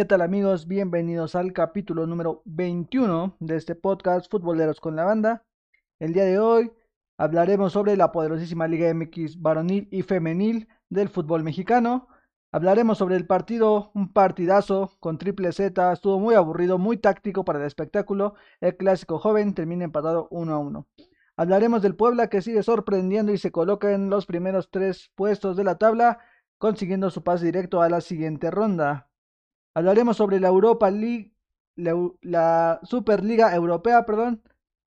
¿Qué tal amigos? Bienvenidos al capítulo número 21 de este podcast Futboleros con la Banda. El día de hoy hablaremos sobre la poderosísima Liga MX varonil y femenil del fútbol mexicano. Hablaremos sobre el partido, un partidazo con triple Z, estuvo muy aburrido, muy táctico para el espectáculo. El clásico joven termina empatado 1 a 1. Hablaremos del Puebla que sigue sorprendiendo y se coloca en los primeros tres puestos de la tabla, consiguiendo su pase directo a la siguiente ronda. Hablaremos sobre la Europa League, la, Superliga Europea, perdón,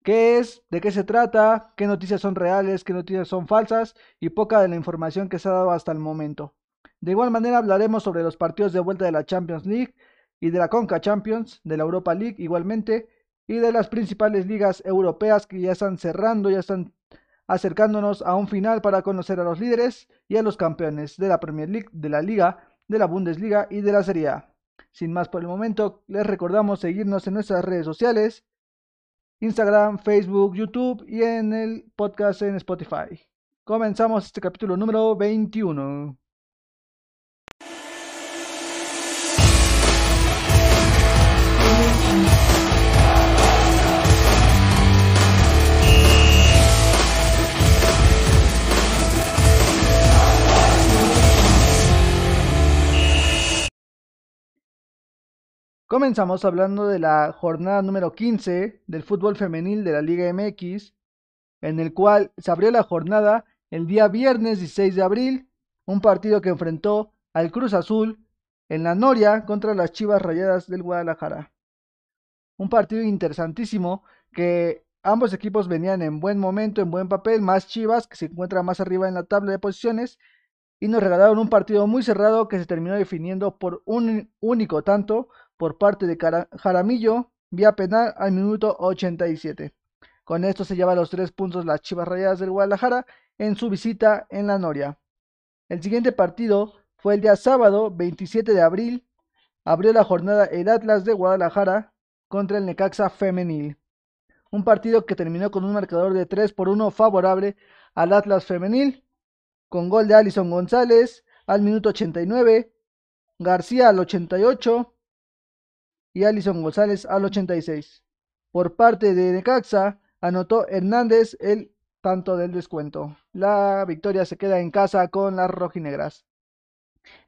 qué es, de qué se trata, qué noticias son reales, qué noticias son falsas y poca de la información que se ha dado hasta el momento. De igual manera hablaremos sobre los partidos de vuelta de la Champions League y de la Conca Champions, de la Europa League igualmente, y de las principales ligas europeas que ya están cerrando, ya están acercándonos a un final para conocer a los líderes y a los campeones de la Premier League, de la Liga, de la Bundesliga y de la Serie A. Sin más por el momento, les recordamos seguirnos en nuestras redes sociales, Instagram, Facebook, YouTube y en el podcast en Spotify. Comenzamos este capítulo número 21. Comenzamos hablando de la jornada número 15 del fútbol femenil de la Liga MX, en el cual se abrió la jornada el día viernes 16 de abril, un partido que enfrentó al Cruz Azul en la Noria contra las Chivas Rayadas del Guadalajara. Un partido interesantísimo que ambos equipos venían en buen momento, en buen papel, más Chivas que se encuentra más arriba en la tabla de posiciones y nos regalaron un partido muy cerrado que se terminó definiendo por un único tanto por parte de Jaramillo vía penal al minuto 87. Con esto se lleva los tres puntos las Chivas Rayadas del Guadalajara en su visita en la Noria. El siguiente partido fue el día sábado 27 de abril. Abrió la jornada el Atlas de Guadalajara contra el Necaxa Femenil. Un partido que terminó con un marcador de 3 por 1 favorable al Atlas Femenil, con gol de Alison González al minuto 89, García al 88, y Alison González al 86. Por parte de Necaxa, anotó Hernández el tanto del descuento. La victoria se queda en casa con las rojinegras.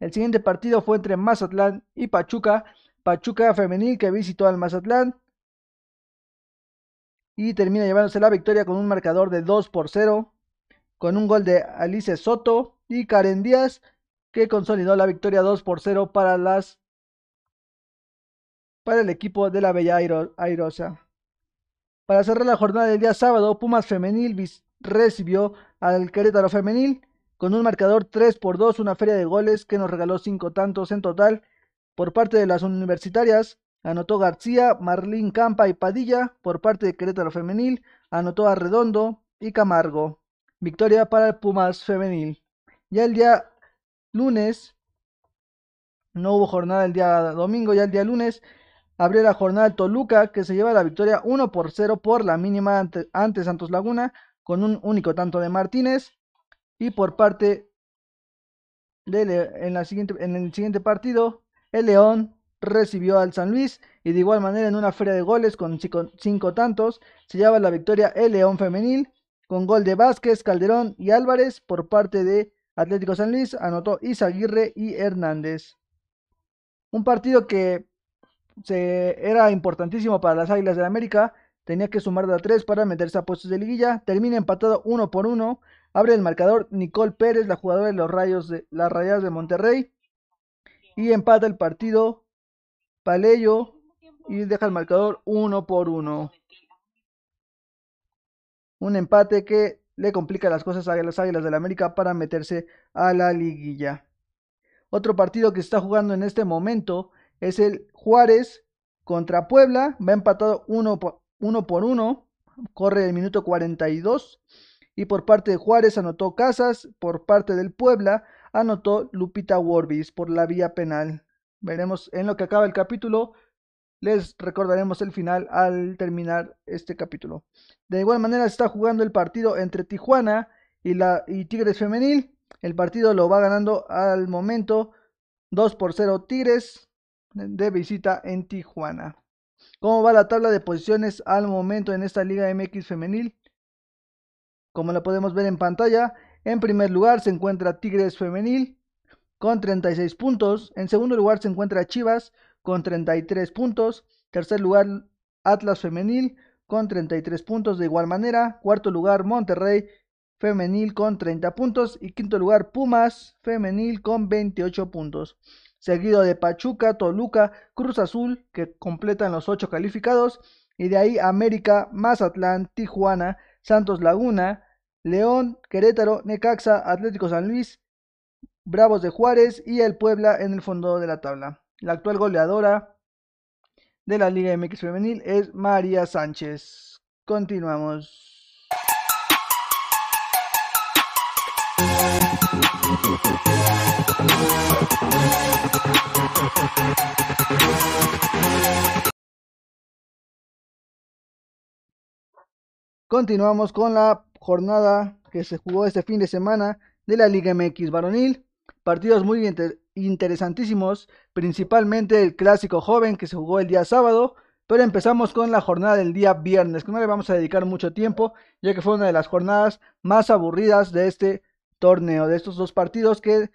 El siguiente partido fue entre Mazatlán y Pachuca. Pachuca femenil que visitó al Mazatlán y termina llevándose la victoria con un marcador de 2 por 0, con un gol de Alice Soto y Karen Díaz que consolidó la victoria 2 por 0 para las para el equipo de la Bella Airosa. Para cerrar la jornada del día sábado, Pumas Femenil recibió al Querétaro Femenil con un marcador 3 por 2, una feria de goles que nos regaló 5 tantos en total. Por parte de las universitarias, anotó García, Marlín Campa y Padilla. Por parte de Querétaro Femenil, anotó Arredondo y Camargo. Victoria para el Pumas Femenil. Ya el día lunes, no hubo jornada el día domingo, ya el día lunes abrió la jornada Toluca, que se lleva la victoria 1 por 0 por la mínima ante, Santos Laguna, con un único tanto de Martínez. Y por parte de en, la siguiente, en el siguiente partido, el León recibió al San Luis y de igual manera en una feria de goles con cinco, tantos se lleva la victoria el León femenil con gol de Vázquez, Calderón y Álvarez por parte de Atlético San Luis, anotó Isaguirre y Hernández. Un partido que era importantísimo para las Águilas de América. Tenía que sumar de a 3 para meterse a puestos de liguilla. Termina empatado uno por uno. Abre el marcador Nicole Pérez, la jugadora de los Rayos de las Rayadas de Monterrey. Y empata el partido Paleyo y deja el marcador uno por uno. Un empate que le complica las cosas a las Águilas del la América para meterse a la liguilla. Otro partido que se está jugando en este momento es el Juárez contra Puebla. Va empatado uno por, uno por uno. Corre el minuto 42. Y por parte de Juárez anotó Casas. Por parte del Puebla anotó Lupita Worbis por la vía penal. Veremos en lo que acaba el capítulo. Les recordaremos el final al terminar este capítulo. De igual manera se está jugando el partido entre Tijuana y, la, y Tigres Femenil. El partido lo va ganando al momento 2 por 0 Tigres de visita en Tijuana. ¿Cómo va la tabla de posiciones al momento en esta Liga MX femenil? Como la podemos ver en pantalla, en primer lugar se encuentra Tigres femenil con 36 puntos. En segundo lugar se encuentra Chivas con 33 puntos. Tercer lugar Atlas femenil con 33 puntos de igual manera. Cuarto lugar Monterrey femenil con 30 puntos. Y quinto lugar Pumas femenil con 28 puntos. Seguido de Pachuca, Toluca, Cruz Azul que completan los 8 calificados. Y de ahí América, Mazatlán, Tijuana, Santos Laguna, León, Querétaro, Necaxa, Atlético San Luis, Bravos de Juárez y el Puebla en el fondo de la tabla. La actual goleadora de la Liga MX Femenil es María Sánchez. Continuamos. Continuamos con la jornada que se jugó este fin de semana de la Liga MX varonil. Partidos muy interesantísimos, principalmente el clásico joven que se jugó el día sábado, pero empezamos con la jornada del día viernes, que no le vamos a dedicar mucho tiempo, ya que fue una de las jornadas más aburridas de este torneo, de estos dos partidos que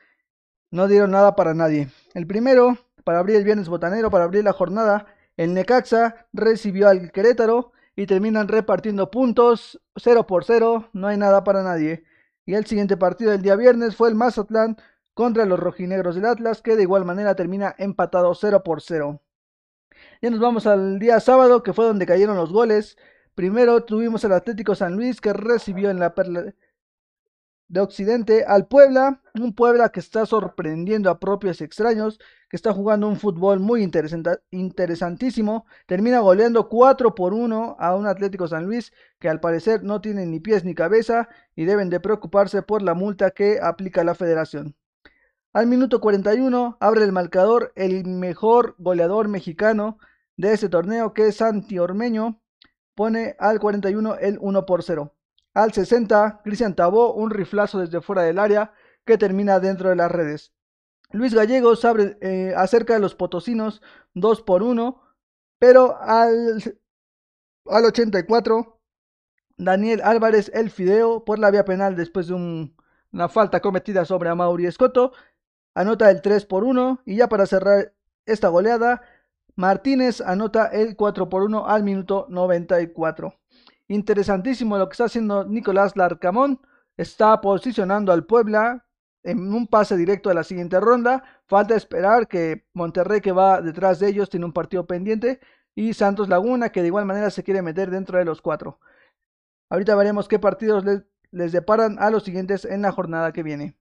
no dieron nada para nadie. El primero, para abrir el viernes botanero, para abrir la jornada, el Necaxa recibió al Querétaro y terminan repartiendo puntos 0 por 0, no hay nada para nadie. Y el siguiente partido del día viernes fue el Mazatlán contra los rojinegros del Atlas, que de igual manera termina empatado 0 por 0. Ya nos vamos al día sábado, que fue donde cayeron los goles. Primero tuvimos el Atlético San Luis, que recibió en la perla de Occidente al Puebla, un Puebla que está sorprendiendo a propios extraños, que está jugando un fútbol muy interesantísimo, termina goleando 4 por 1 a un Atlético San Luis que al parecer no tiene ni pies ni cabeza y deben de preocuparse por la multa que aplica la federación. Al minuto 41 abre el marcador el mejor goleador mexicano de este torneo que es Santi Ormeño, pone al 41 el 1 por 0. Al 60, Cristian Tabó, un riflazo desde fuera del área que termina dentro de las redes. Luis Gallegos abre eh, acerca de los potosinos 2 por 1, pero al, al 84, Daniel Álvarez, el Fideo, por la vía penal después de una falta cometida sobre Amaury Escoto, anota el 3 por 1 y ya para cerrar esta goleada, Martínez anota el 4 por 1 al minuto 94. Interesantísimo lo que está haciendo Nicolás Larcamón. Está posicionando al Puebla en un pase directo a la siguiente ronda. Falta esperar que Monterrey, que va detrás de ellos, tiene un partido pendiente. Y Santos Laguna, que de igual manera se quiere meter dentro de los cuatro. Ahorita veremos qué partidos les, les deparan a los siguientes en la jornada que viene.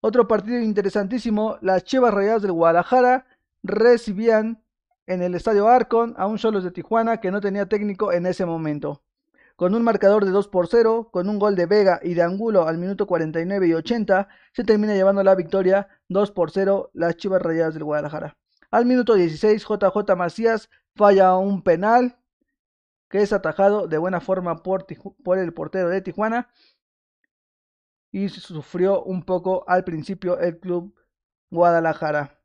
Otro partido interesantísimo, las Chivas Rayadas del Guadalajara recibían en el Estadio Arcon a un Solos de Tijuana que no tenía técnico en ese momento con un marcador de 2 por 0, con un gol de Vega y de Angulo al minuto 49 y 80, se termina llevando la victoria 2 por 0 las Chivas Rayadas del Guadalajara. Al minuto 16, JJ Macías falla un penal que es atajado de buena forma por, el portero de Tijuana y sufrió un poco al principio el club Guadalajara.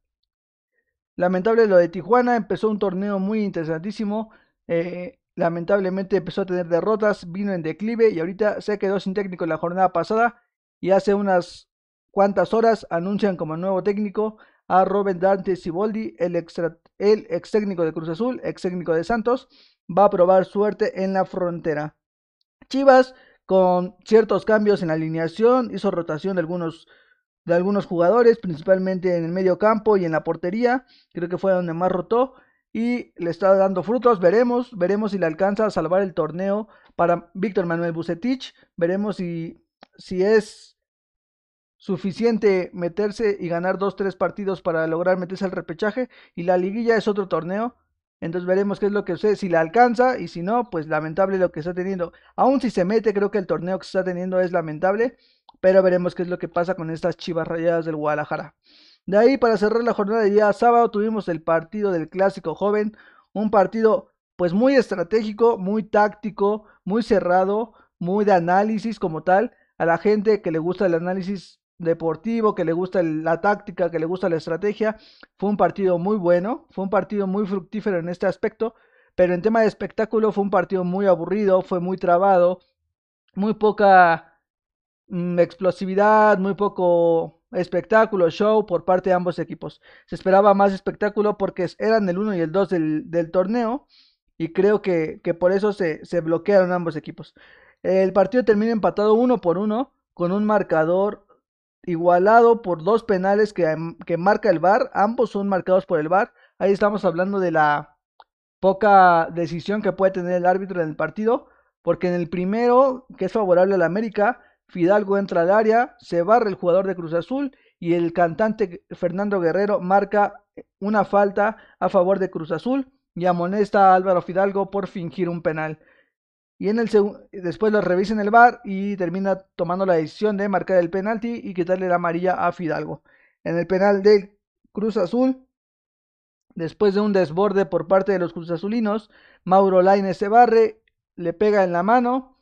Lamentable lo de Tijuana, empezó un torneo muy interesantísimo. Eh, lamentablemente empezó a tener derrotas, vino en declive y ahorita se quedó sin técnico la jornada pasada. Y hace unas cuantas horas anuncian como nuevo técnico a Robert Dante Siboldi, el, el ex técnico de Cruz Azul, ex técnico de Santos, va a probar suerte en la frontera. Chivas, con ciertos cambios en la alineación, hizo rotación de algunos, de algunos jugadores, principalmente en el medio campo y en la portería, creo que fue donde más rotó y le está dando frutos. Veremos, veremos si le alcanza a salvar el torneo para Víctor Manuel Bucetich. Veremos si, si es suficiente meterse y ganar dos, tres partidos para lograr meterse al repechaje. Y la liguilla es otro torneo. Entonces veremos qué es lo que sucede, si le alcanza y si no, pues lamentable lo que está teniendo. Aún si se mete, creo que el torneo que está teniendo es lamentable. Pero veremos qué es lo que pasa con estas chivas rayadas del Guadalajara. De ahí, para cerrar la jornada de día sábado, tuvimos el partido del clásico joven, un partido pues muy estratégico, muy táctico, muy cerrado, muy de análisis como tal. A la gente que le gusta el análisis deportivo, que le gusta la táctica, que le gusta la estrategia. Fue un partido muy bueno, fue un partido muy fructífero en este aspecto, pero en tema de espectáculo fue un partido muy aburrido, fue muy trabado, muy poca mm, explosividad, muy poco espectáculo, show por parte de ambos equipos. Se esperaba más espectáculo porque eran el 1 y el 2 del, torneo y creo que, por eso se, se bloquearon ambos equipos. El partido termina empatado uno por uno con un marcador igualado por dos penales que, que marca el VAR. Ambos son marcados por el VAR. Ahí estamos hablando de la poca decisión que puede tener el árbitro en el partido. Porque en el primero, que es favorable al América, Fidalgo entra al área, se barra el jugador de Cruz Azul y el cantante Fernando Guerrero marca una falta a favor de Cruz Azul y amonesta a Álvaro Fidalgo por fingir un penal. Y el después lo revisa en el bar y termina tomando la decisión de marcar el penalti y quitarle la amarilla a Fidalgo. En el penal del Cruz Azul, después de un desborde por parte de los Cruz Azulinos, Mauro Lainez se barre, le pega en la mano,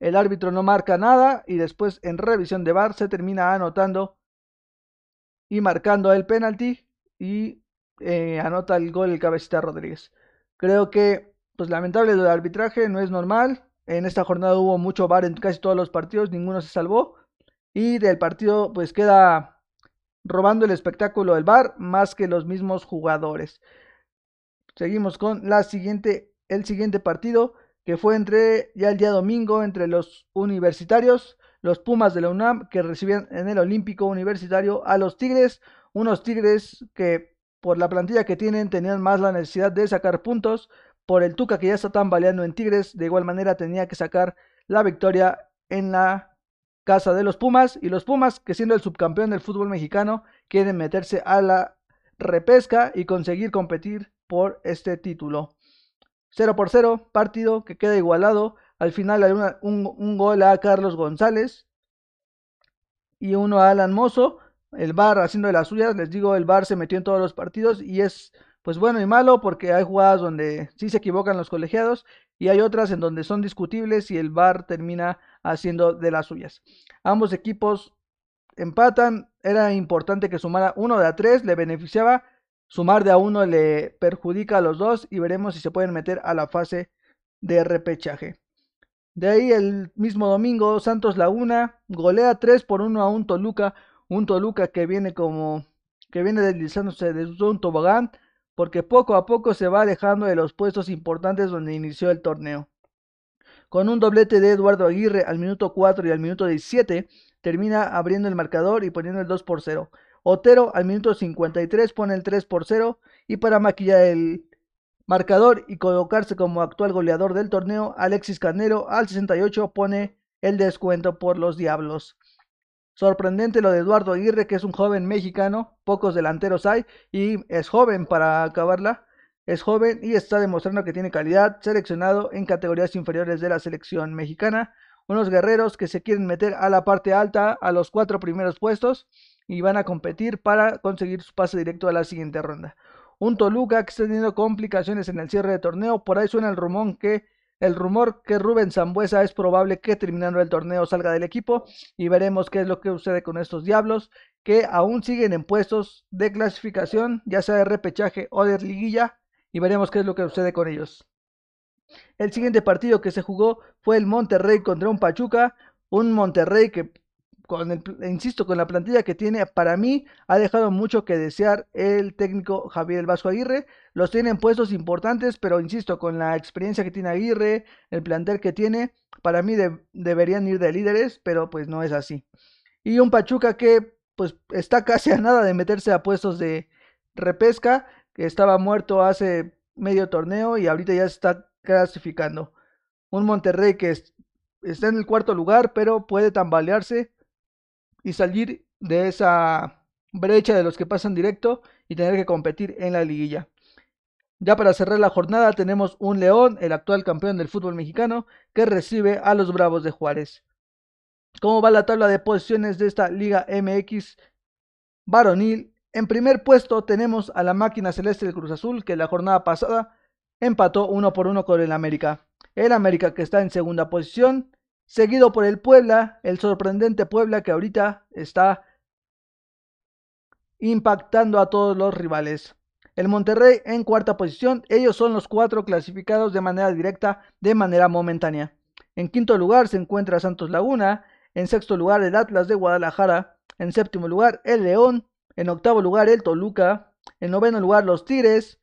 el árbitro no marca nada y después en revisión de bar se termina anotando y marcando el penalti y eh, anota el gol el cabecita Rodríguez. Creo que pues lamentable el arbitraje, no es normal. En esta jornada hubo mucho VAR en casi todos los partidos, ninguno se salvó. Y del partido pues queda robando el espectáculo del VAR más que los mismos jugadores. Seguimos con la siguiente, el siguiente partido que fue entre ya el día domingo entre los universitarios, los Pumas de la UNAM que recibían en el Olímpico Universitario a los Tigres, unos Tigres que por la plantilla que tienen tenían más la necesidad de sacar puntos por el Tuca que ya está tambaleando en Tigres, de igual manera tenía que sacar la victoria en la casa de los Pumas y los Pumas que siendo el subcampeón del fútbol mexicano quieren meterse a la repesca y conseguir competir por este título. 0 por 0, partido que queda igualado. Al final hay un, gol a Carlos González y uno a Alan Mozo. El VAR haciendo de las suyas, les digo, el VAR se metió en todos los partidos y es pues bueno y malo porque hay jugadas donde sí se equivocan los colegiados y hay otras en donde son discutibles y el VAR termina haciendo de las suyas. Ambos equipos empatan, era importante que sumara uno de a tres, le beneficiaba, sumar de a uno le perjudica a los dos y veremos si se pueden meter a la fase de repechaje. De ahí el mismo domingo, Santos Laguna golea 3 por 1 a un Toluca, un Toluca que viene como que viene deslizándose de un tobogán, porque poco a poco se va alejando de los puestos importantes donde inició el torneo. Con un doblete de Eduardo Aguirre al minuto 4 y al minuto 17, termina abriendo el marcador y poniendo el 2 por 0. Otero al minuto 53 pone el 3 por 0 y para maquillar el marcador y colocarse como actual goleador del torneo, Alexis Canelo al 68 pone el descuento por los Diablos. Sorprendente lo de Eduardo Aguirre, que es un joven mexicano, pocos delanteros hay y es joven para acabarla. Es joven y está demostrando que tiene calidad, seleccionado en categorías inferiores de la selección mexicana. Unos guerreros que se quieren meter a la parte alta, a los cuatro primeros puestos, y van a competir para conseguir su pase directo a la siguiente ronda. Un Toluca que está teniendo complicaciones en el cierre de torneo, por ahí suena el rumor que el rumor que Rubén Zambuesa es probable que terminando el torneo salga del equipo y veremos qué es lo que sucede con estos diablos que aún siguen en puestos de clasificación, ya sea de repechaje o de liguilla, y veremos qué es lo que sucede con ellos. El siguiente partido que se jugó fue el Monterrey contra un Pachuca, un Monterrey que con el, insisto, con la plantilla que tiene, para mí ha dejado mucho que desear el técnico Javier Vasco Aguirre. Los tiene en puestos importantes, pero insisto, con la experiencia que tiene Aguirre, el plantel que tiene, para mí deberían ir de líderes, pero pues no es así. Y un Pachuca que pues está casi a nada de meterse a puestos de repesca, que estaba muerto hace medio torneo y ahorita ya está clasificando. Un Monterrey que está en el cuarto lugar, pero puede tambalearse y salir de esa brecha de los que pasan directo y tener que competir en la liguilla. Ya para cerrar la jornada tenemos un León, el actual campeón del fútbol mexicano, que recibe a los Bravos de Juárez. ¿Cómo va la tabla de posiciones de esta Liga MX varonil? En primer puesto tenemos a la máquina celeste del Cruz Azul, que la jornada pasada empató uno por uno con el América. El América que está en segunda posición seguido por el Puebla, el sorprendente Puebla que ahorita está impactando a todos los rivales. El Monterrey en cuarta posición, ellos son los cuatro clasificados de manera directa, de manera momentánea. En quinto lugar se encuentra Santos Laguna, en sexto lugar el Atlas de Guadalajara, en séptimo lugar el León, en octavo lugar el Toluca, en noveno lugar los Tigres,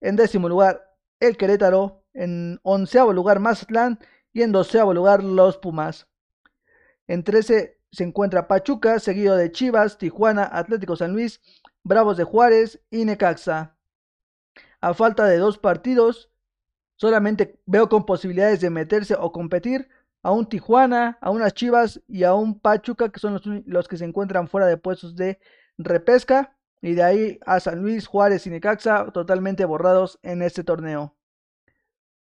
en décimo lugar el Querétaro, en onceavo lugar Mazatlán y en doceavo lugar los Pumas. En trece se encuentra Pachuca, seguido de Chivas, Tijuana, Atlético San Luis, Bravos de Juárez y Necaxa. A falta de dos partidos, solamente veo con posibilidades de meterse o competir a un Tijuana, a unas Chivas y a un Pachuca, que son los, que se encuentran fuera de puestos de repesca. Y de ahí a San Luis, Juárez y Necaxa totalmente borrados en este torneo.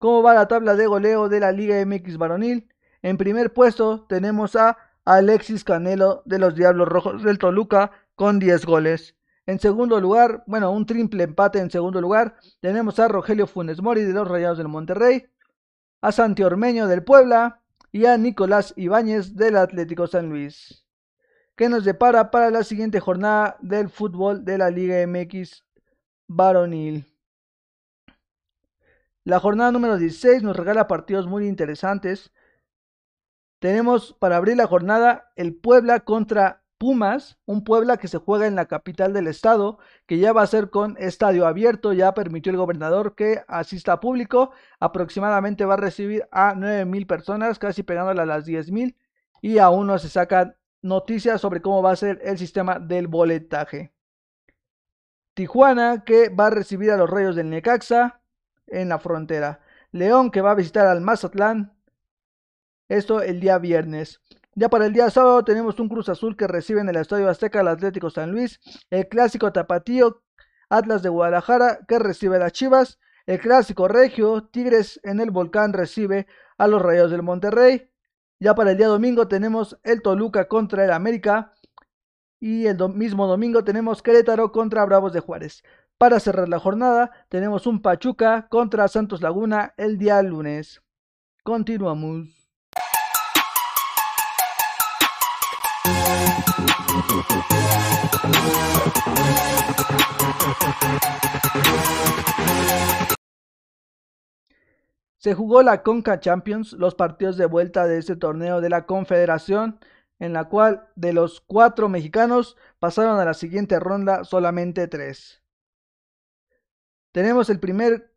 ¿Cómo va la tabla de goleo de la Liga MX varonil? En primer puesto tenemos a Alexis Canelo de los Diablos Rojos del Toluca con 10 goles. En segundo lugar, bueno, un triple empate en segundo lugar. Tenemos a Rogelio Funes Mori de los Rayados del Monterrey, a Santi Ormeño del Puebla y a Nicolás Ibáñez del Atlético San Luis. ¿Qué nos depara para la siguiente jornada del fútbol de la Liga MX varonil? La jornada número 16 nos regala partidos muy interesantes. Tenemos para abrir la jornada el Puebla contra Pumas, un Puebla que se juega en la capital del estado, que ya va a ser con estadio abierto, ya permitió el gobernador que asista a público, aproximadamente va a recibir a 9 mil personas, casi pegándole a las 10 mil, y aún no se sacan noticias sobre cómo va a ser el sistema del boletaje. Tijuana que va a recibir a los Rayos del Necaxa en la frontera. León que va a visitar al Mazatlán. Esto el día viernes. Ya para el día sábado tenemos un Cruz Azul que recibe en el Estadio Azteca al Atlético San Luis, el clásico Tapatío Atlas de Guadalajara que recibe a las Chivas, el clásico Regio Tigres en el Volcán recibe a los Rayos del Monterrey. Ya para el día domingo tenemos el Toluca contra el América y el mismo domingo tenemos Querétaro contra Bravos de Juárez. Para cerrar la jornada tenemos un Pachuca contra Santos Laguna el día lunes. Continuamos. Se jugó la Conca Champions, los partidos de vuelta de este torneo de la Confederación, en la cual de los cuatro mexicanos pasaron a la siguiente ronda solamente tres. Tenemos el primer,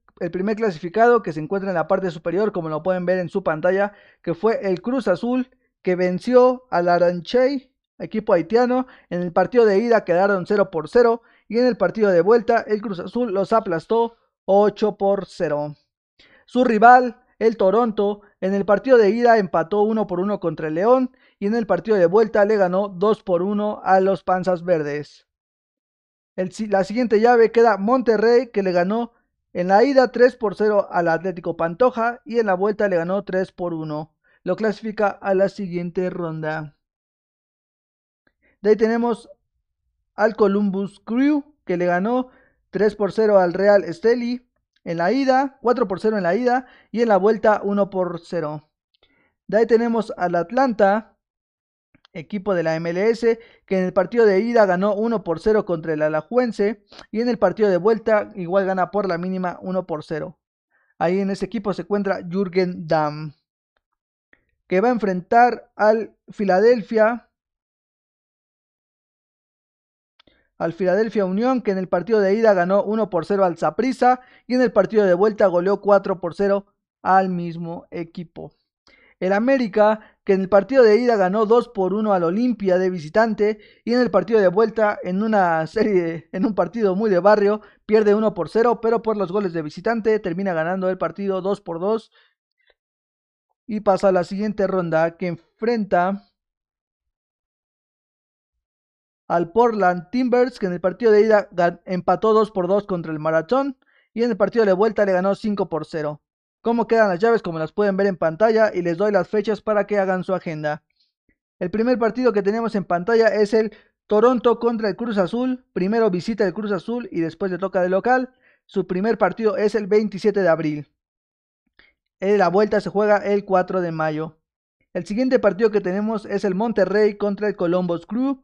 clasificado que se encuentra en la parte superior, como lo pueden ver en su pantalla, que fue el Cruz Azul, que venció al Aranchey equipo haitiano. En el partido de ida quedaron 0 por 0 y en el partido de vuelta el Cruz Azul los aplastó 8 por 0. Su rival, el Toronto, en el partido de ida empató 1 por 1 contra el León y en el partido de vuelta le ganó 2 por 1 a los Panzas Verdes. La siguiente llave queda Monterrey que le ganó en la ida 3 por 0 al Atlético Pantoja y en la vuelta le ganó 3 por 1. Lo clasifica a la siguiente ronda. De ahí tenemos al Columbus Crew, que le ganó 3 por 0 al Real Esteli en la ida, 4 por 0 en la ida y en la vuelta 1 por 0. De ahí tenemos al Atlanta, equipo de la MLS, que en el partido de ida ganó 1 por 0 contra el Alajuense y en el partido de vuelta igual gana por la mínima 1 por 0. Ahí en ese equipo se encuentra Jürgen Damm, que va a enfrentar al Philadelphia al Philadelphia Unión, que en el partido de ida ganó 1 por 0 al Zaprisa y en el partido de vuelta goleó 4 por 0 al mismo equipo. El América, que en el partido de ida ganó 2 por 1 al Olimpia de visitante y en el partido de vuelta en una serie, en un partido muy de barrio, pierde 1 por 0, pero por los goles de visitante termina ganando el partido 2 por 2 y pasa a la siguiente ronda que enfrenta al Portland Timbers, que en el partido de ida empató 2 por 2 contra el Maratón y en el partido de vuelta le ganó 5 por 0. ¿Cómo quedan las llaves? Como las pueden ver en pantalla y les doy las fechas para que hagan su agenda. El primer partido que tenemos en pantalla es el Toronto contra el Cruz Azul. Primero visita el Cruz Azul y después le toca de local. Su primer partido es el 27 de abril. La vuelta se juega el 4 de mayo. El siguiente partido que tenemos es el Monterrey contra el Columbus Crew.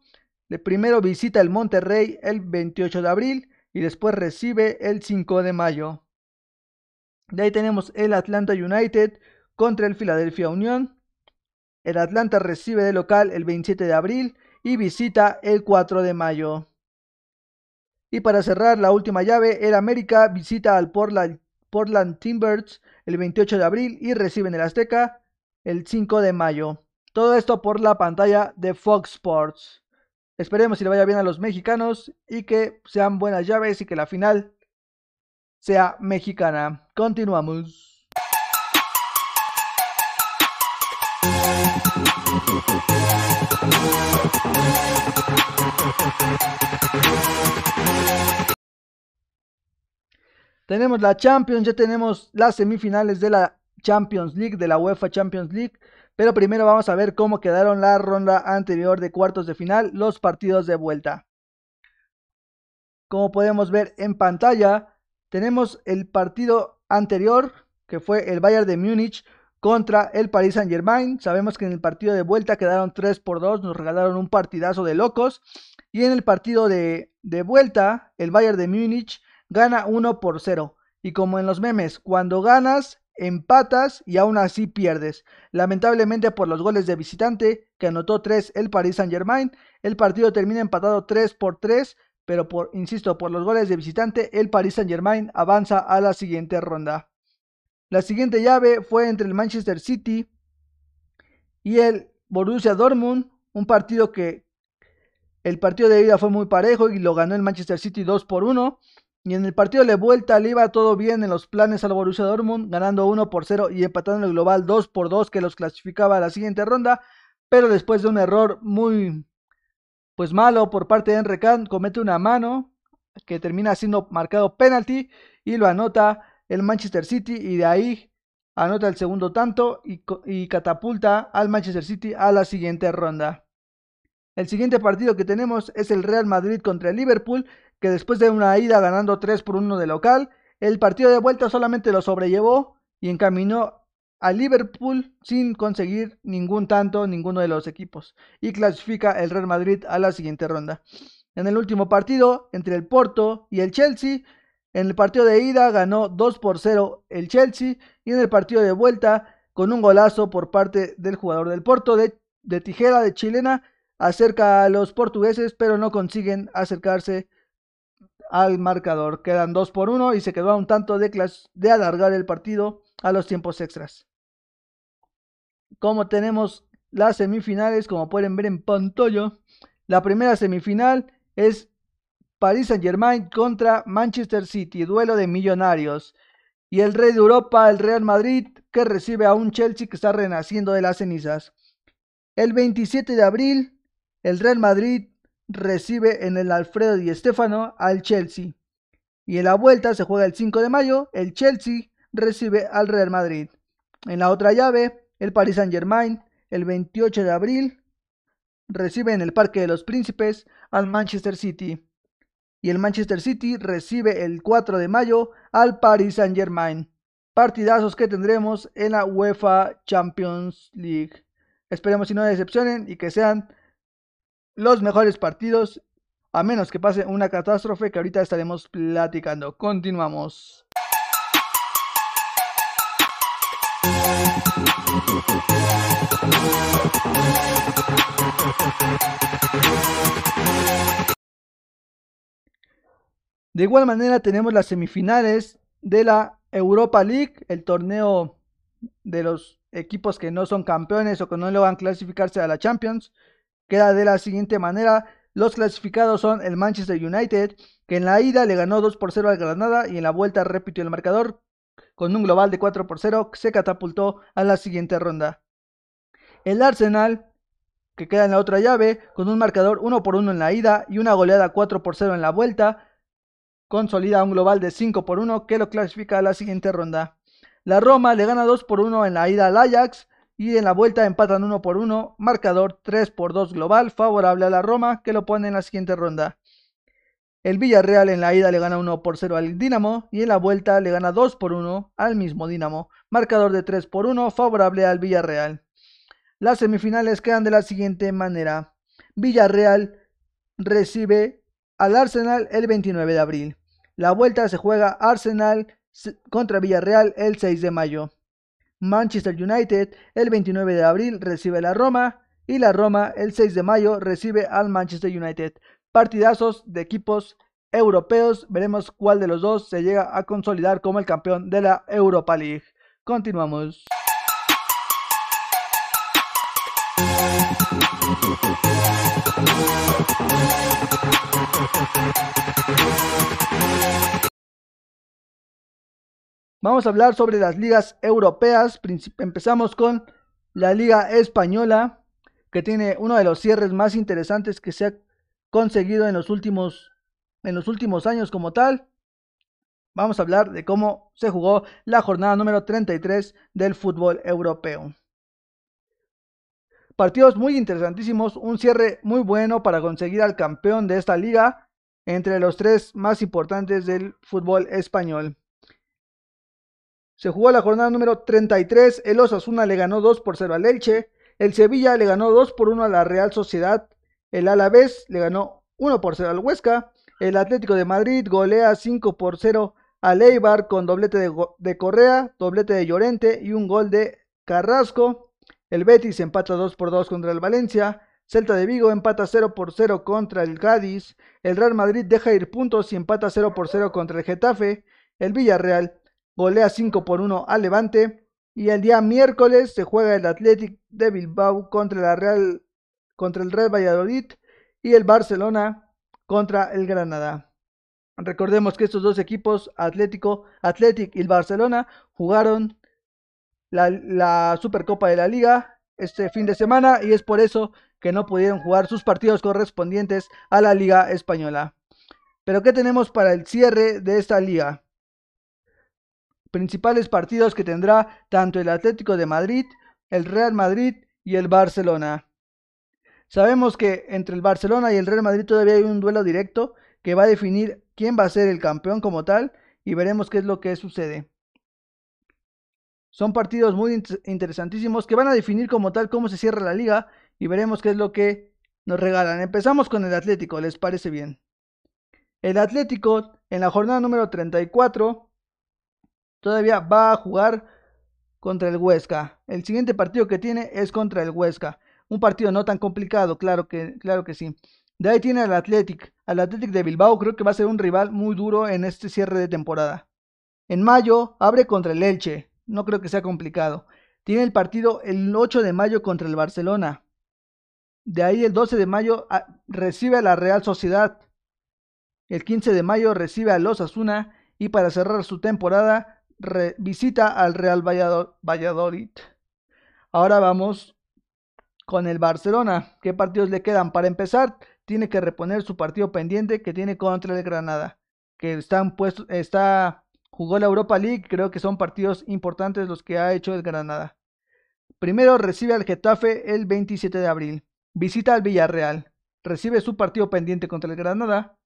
Primero visita el Monterrey el 28 de abril y después recibe el 5 de mayo. De ahí tenemos el Atlanta United contra el Philadelphia Union. El Atlanta recibe de local el 27 de abril y visita el 4 de mayo. Y para cerrar la última llave, el América visita al Portland, Timbers el 28 de abril y recibe en el Azteca el 5 de mayo. Todo esto por la pantalla de Fox Sports. Esperemos que le vaya bien a los mexicanos y que sean buenas llaves y que la final sea mexicana. Continuamos. Tenemos la Champions, ya tenemos las semifinales de la Champions League, de la UEFA Champions League. Pero primero vamos a ver cómo quedaron la ronda anterior de cuartos de final, los partidos de vuelta. Como podemos ver en pantalla, tenemos el partido anterior, que fue el Bayern de Múnich contra el Paris Saint Germain. Sabemos que en el partido de vuelta quedaron 3 por 2, nos regalaron un partidazo de locos. Y en el partido de, de vuelta, el Bayern de Múnich gana 1 por 0. Y como en los memes, cuando ganas, empatas y aún así pierdes. Lamentablemente por los goles de visitante, que anotó 3 el Paris Saint Germain, el partido termina empatado 3 por 3, pero por, insisto, por los goles de visitante, el Paris Saint Germain avanza a la siguiente ronda. La siguiente llave fue entre el Manchester City y el Borussia Dortmund, un partido que el partido de ida fue muy parejo y lo ganó el Manchester City 2 por 1. Y en el partido de vuelta le iba todo bien en los planes al Borussia Dortmund, ganando 1 por 0 y empatando el global 2 por 2 que los clasificaba a la siguiente ronda. Pero después de un error muy pues malo por parte de Henry Kahn, comete una mano que termina siendo marcado penalti y lo anota el Manchester City y de ahí anota el segundo tanto y, y catapulta al Manchester City a la siguiente ronda. El siguiente partido que tenemos es el Real Madrid contra el Liverpool que después de una ida ganando 3 por 1 de local, el partido de vuelta solamente lo sobrellevó y encaminó a Liverpool sin conseguir ningún tanto ninguno de los equipos y clasifica el Real Madrid a la siguiente ronda. En el último partido entre el Porto y el Chelsea, en el partido de ida ganó 2 por 0 el Chelsea y en el partido de vuelta con un golazo por parte del jugador del Porto de, de tijera de chilena acerca a los portugueses pero no consiguen acercarse al marcador. Quedan 2 por 1 y se quedó a un tanto de, de alargar el partido a los tiempos extras. Como tenemos las semifinales, como pueden ver en pantalla, la primera semifinal es Paris Saint Germain contra Manchester City, duelo de millonarios. Y el rey de Europa, el Real Madrid, que recibe a un Chelsea que está renaciendo de las cenizas. El 27 de abril, el Real Madrid recibe en el Alfredo Di Stefano al Chelsea. Y en la vuelta se juega el 5 de mayo, el Chelsea recibe al Real Madrid. En la otra llave, el Paris Saint Germain, el 28 de abril, recibe en el Parque de los Príncipes al Manchester City. Y el Manchester City recibe el 4 de mayo al Paris Saint Germain. Partidazos que tendremos en la UEFA Champions League. Esperemos si no decepcionen y que sean los mejores partidos, a menos que pase una catástrofe que ahorita estaremos platicando. Continuamos. De igual manera tenemos las semifinales de la Europa League, el torneo de los equipos que no son campeones o que no logran clasificarse a la Champions. Queda de la siguiente manera. Los clasificados son el Manchester United, que en la ida le ganó 2 por 0 al Granada y en la vuelta repitió el marcador con un global de 4 por 0, se catapultó a la siguiente ronda. El Arsenal, que queda en la otra llave, con un marcador 1 por 1 en la ida y una goleada 4 por 0 en la vuelta, consolida un global de 5 por 1 que lo clasifica a la siguiente ronda. La Roma le gana 2 por 1 en la ida al Ajax y en la vuelta empatan 1 por 1, marcador 3 por 2 global, favorable a la Roma, que lo pone en la siguiente ronda. El Villarreal en la ida le gana 1 por 0 al Dinamo y en la vuelta le gana 2 por 1 al mismo Dinamo, marcador de 3 por 1, favorable al Villarreal. Las semifinales quedan de la siguiente manera. Villarreal recibe al Arsenal el 29 de abril. La vuelta se juega Arsenal contra Villarreal el 6 de mayo. Manchester United el 29 de abril recibe a la Roma y la Roma el 6 de mayo recibe al Manchester United. Partidazos de equipos europeos. Veremos cuál de los dos se llega a consolidar como el campeón de la Europa League. Continuamos. Vamos a hablar sobre las ligas europeas. Empezamos con la Liga Española, que tiene uno de los cierres más interesantes que se ha conseguido en los últimos, en los últimos años como tal. Vamos a hablar de cómo se jugó la jornada número 33 del fútbol europeo. Partidos muy interesantísimos, un cierre muy bueno para conseguir al campeón de esta liga entre los tres más importantes del fútbol español. Se jugó la jornada número 33. El Osasuna le ganó 2 por 0 al Elche. El Sevilla le ganó 2 por 1 a la Real Sociedad. El Alavés le ganó 1 por 0 al Huesca. El Atlético de Madrid golea 5 por 0 al Eibar con doblete de, de, Correa, doblete de Llorente y un gol de Carrasco. El Betis empata 2 por 2 contra el Valencia. Celta de Vigo empata 0 por 0 contra el Cádiz. El Real Madrid deja ir puntos y empata 0 por 0 contra el Getafe. El Villarreal golea 5 por 1 al Levante. Y el día miércoles se juega el Athletic de Bilbao contra, la Real, contra el Real Valladolid y el Barcelona contra el Granada. Recordemos que estos dos equipos, Atlético, Athletic y el Barcelona, jugaron la, la Supercopa de la Liga este fin de semana y es por eso que no pudieron jugar sus partidos correspondientes a la Liga Española. Pero ¿qué tenemos para el cierre de esta liga? principales partidos que tendrá tanto el Atlético de Madrid, el Real Madrid y el Barcelona. Sabemos que entre el Barcelona y el Real Madrid todavía hay un duelo directo que va a definir quién va a ser el campeón como tal y veremos qué es lo que sucede. Son partidos muy interesantísimos que van a definir como tal cómo se cierra la liga y veremos qué es lo que nos regalan. Empezamos con el Atlético, ¿les parece bien? El Atlético en la jornada número 34 todavía va a jugar contra el Huesca. El siguiente partido que tiene es contra el Huesca. Un partido no tan complicado, claro que, claro que sí. De ahí tiene al Athletic. Al Athletic de Bilbao creo que va a ser un rival muy duro en este cierre de temporada. En mayo abre contra el Elche. No creo que sea complicado. Tiene el partido el 8 de mayo contra el Barcelona. De ahí el 12 de mayo ah, recibe a la Real Sociedad. El 15 de mayo recibe a los Asuna. Y para cerrar su temporada visita al Real Valladolid. Ahora vamos con el Barcelona. ¿Qué partidos le quedan? Para empezar, tiene que reponer su partido pendiente que tiene contra el Granada, que están puestos, está, jugó la Europa League, creo que son partidos importantes los que ha hecho el Granada. Primero recibe al Getafe el 27 de abril. Visita al Villarreal. Recibe su partido pendiente contra el Granada.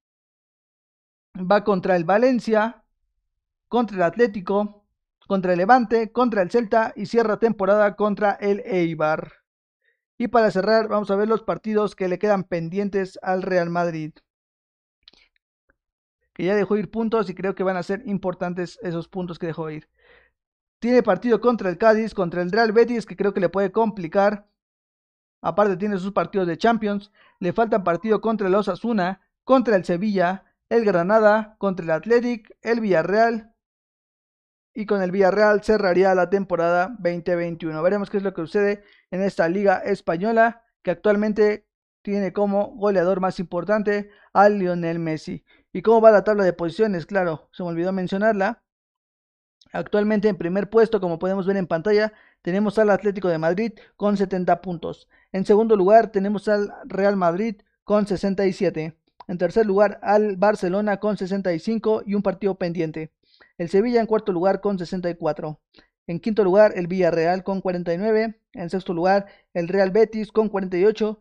Va contra el Valencia contra el Atlético, contra el Levante, contra el Celta y cierra temporada contra el Eibar. Y para cerrar, vamos a ver los partidos que le quedan pendientes al Real Madrid. Que ya dejó ir puntos y creo que van a ser importantes esos puntos que dejó ir. Tiene partido contra el Cádiz, contra el Real Betis, que creo que le puede complicar. Aparte tiene sus partidos de Champions. Le faltan partido contra el Osasuna, contra el Sevilla, el Granada, contra el Athletic, el Villarreal, y con el Villarreal cerraría la temporada 2021. Veremos qué es lo que sucede en esta liga española que actualmente tiene como goleador más importante a Lionel Messi. ¿Y cómo va la tabla de posiciones? Claro, se me olvidó mencionarla. Actualmente en primer puesto, como podemos ver en pantalla, tenemos al Atlético de Madrid con 70 puntos. En segundo lugar tenemos al Real Madrid con 67. En tercer lugar al Barcelona con 65 y un partido pendiente. El Sevilla en cuarto lugar con 64. En quinto lugar, el Villarreal con 49. En sexto lugar, el Real Betis con 48.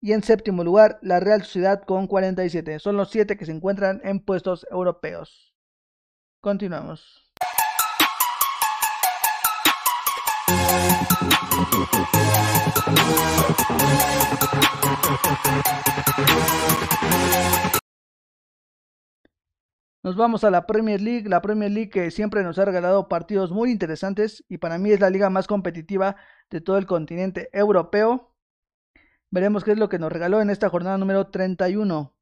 Y en séptimo lugar, la Real Sociedad con 47. Son los siete que se encuentran en puestos europeos. Continuamos. Nos vamos a la Premier League, la Premier League que siempre nos ha regalado partidos muy interesantes y para mí es la liga más competitiva de todo el continente europeo. Veremos qué es lo que nos regaló en esta jornada número 31.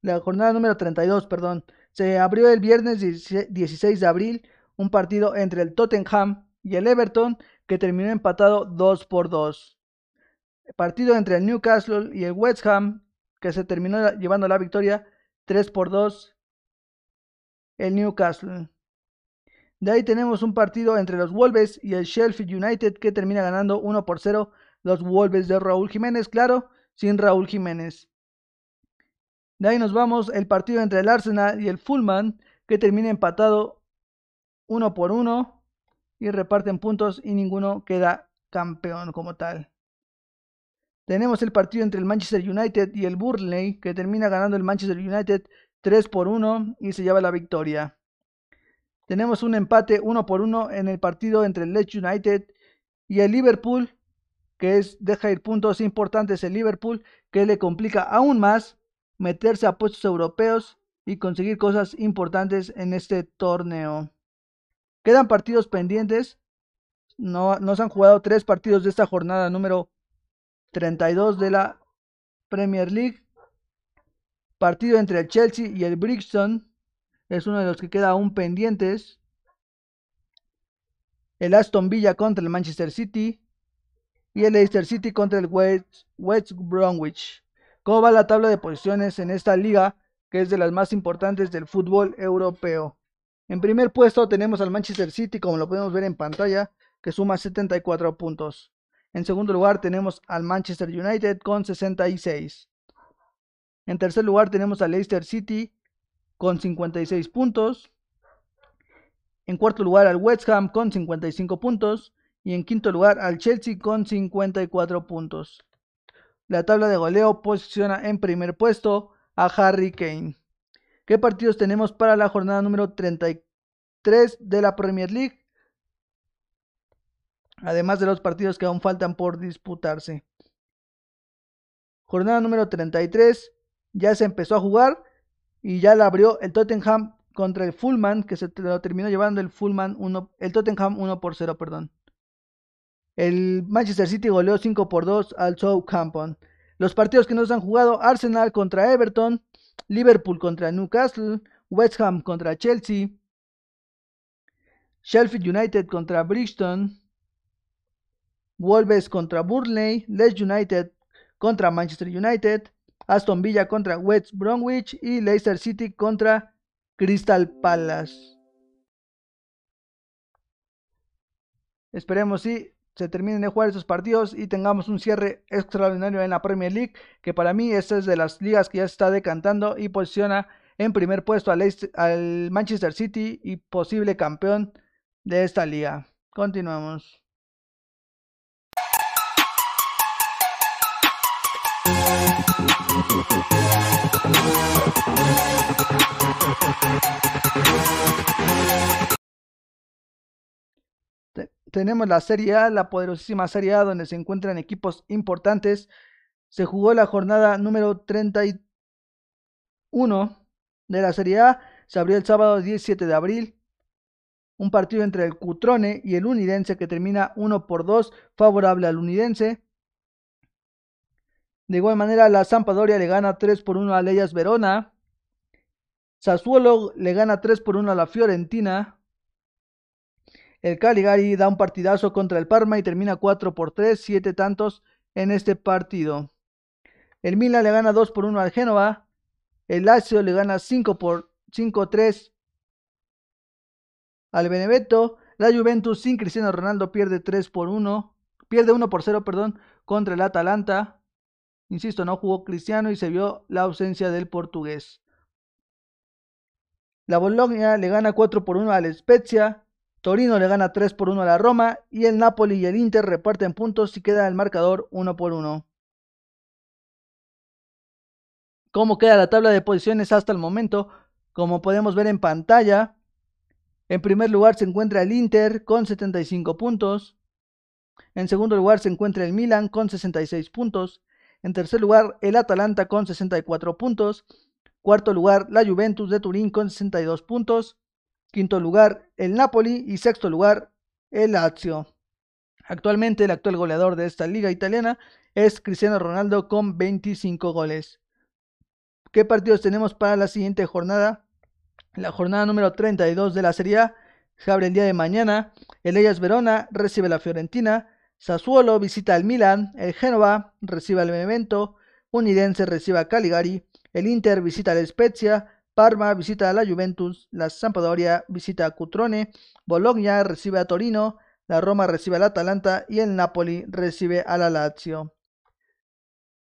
La jornada número 32, perdón. Se abrió el viernes 16 de abril un partido entre el Tottenham y el Everton que terminó empatado 2 por 2. Partido entre el Newcastle y el West Ham que se terminó llevando la victoria 3 por 2 el Newcastle. De ahí tenemos un partido entre los Wolves y el Sheffield United que termina ganando 1 por 0 los Wolves de Raúl Jiménez, claro, sin Raúl Jiménez. De ahí nos vamos el partido entre el Arsenal y el Fullman que termina empatado 1 por 1 y reparten puntos y ninguno queda campeón como tal. Tenemos el partido entre el Manchester United y el Burnley, que termina ganando el Manchester United 3 por 1 y se lleva la victoria. Tenemos un empate 1 por 1 en el partido entre el Leeds United y el Liverpool, que es deja ir puntos importantes el Liverpool, que le complica aún más meterse a puestos europeos y conseguir cosas importantes en este torneo. Quedan partidos pendientes. No, nos han jugado tres partidos de esta jornada número 32 de la Premier League. Partido entre el Chelsea y el Brixton. Es uno de los que queda aún pendientes. El Aston Villa contra el Manchester City. Y el Leicester City contra el West, West Bromwich. ¿Cómo va la tabla de posiciones en esta liga? Que es de las más importantes del fútbol europeo. En primer puesto tenemos al Manchester City, como lo podemos ver en pantalla, que suma 74 puntos. En segundo lugar tenemos al Manchester United con 66. En tercer lugar tenemos al Leicester City con 56 puntos. En cuarto lugar al West Ham con 55 puntos. Y en quinto lugar al Chelsea con 54 puntos. La tabla de goleo posiciona en primer puesto a Harry Kane. ¿Qué partidos tenemos para la jornada número 33 de la Premier League? Además de los partidos que aún faltan por disputarse. Jornada número 33, ya se empezó a jugar y ya la abrió el Tottenham contra el Fullman, que se lo terminó llevando el Fullman 1, el Tottenham 1 por 0, perdón. El Manchester City goleó 5 por 2 al Southampton. Los partidos que nos han jugado, Arsenal contra Everton, Liverpool contra Newcastle, West Ham contra Chelsea, Sheffield United contra Brixton, Wolves contra Burnley, Leeds United contra Manchester United, Aston Villa contra West Bromwich y Leicester City contra Crystal Palace. Esperemos si se terminen de jugar esos partidos y tengamos un cierre extraordinario en la Premier League, que para mí esta es de las ligas que ya se está decantando y posiciona en primer puesto al Manchester City y posible campeón de esta liga. Continuamos. Tenemos la Serie A, la poderosísima Serie A, donde se encuentran equipos importantes. Se jugó la jornada número 31 de la Serie A. Se abrió el sábado 17 de abril. Un partido entre el Cutrone y el Unidense que termina 1 por 2, favorable al Unidense. De igual manera, la Sampadoria le gana 3 por 1 a Leyas Verona. Sassuolo le gana 3 por 1 a la Fiorentina. El Caligari da un partidazo contra el Parma y termina 4 por 3, 7 tantos en este partido. El Milan le gana 2 por 1 al Génova. El Lazio le gana 5 por 5-3 al Benevento. La Juventus sin Cristiano Ronaldo pierde 3 por 1. Pierde 1 por 0, perdón, contra el Atalanta. Insisto, no jugó Cristiano y se vio la ausencia del portugués. La Bologna le gana 4 por 1 al Spezia. Torino le gana 3 por 1 a la Roma. Y el Napoli y el Inter reparten puntos y queda el marcador 1 por 1. ¿Cómo queda la tabla de posiciones hasta el momento? Como podemos ver en pantalla, En primer lugar se encuentra el Inter con 75 puntos. En segundo lugar se encuentra el Milan con 66 puntos. En tercer lugar el Atalanta con 64 puntos. Cuarto lugar la Juventus de Turín con 62 puntos. Quinto lugar el Napoli y sexto lugar el Lazio. Actualmente el actual goleador de esta liga italiana es Cristiano Ronaldo con 25 goles. ¿Qué partidos tenemos para la siguiente jornada? La jornada número 32 de la Serie A se abre el día de mañana. El Ellas Verona recibe la Fiorentina. Sassuolo visita al Milan. El Génova recibe al Benevento. Unidense recibe a Caligari. El Inter visita al Spezia. Parma visita a la Juventus. La Sampdoria visita a Cutrone. Bologna recibe a Torino la Roma recibe al Atalanta y el Napoli recibe a la Lazio.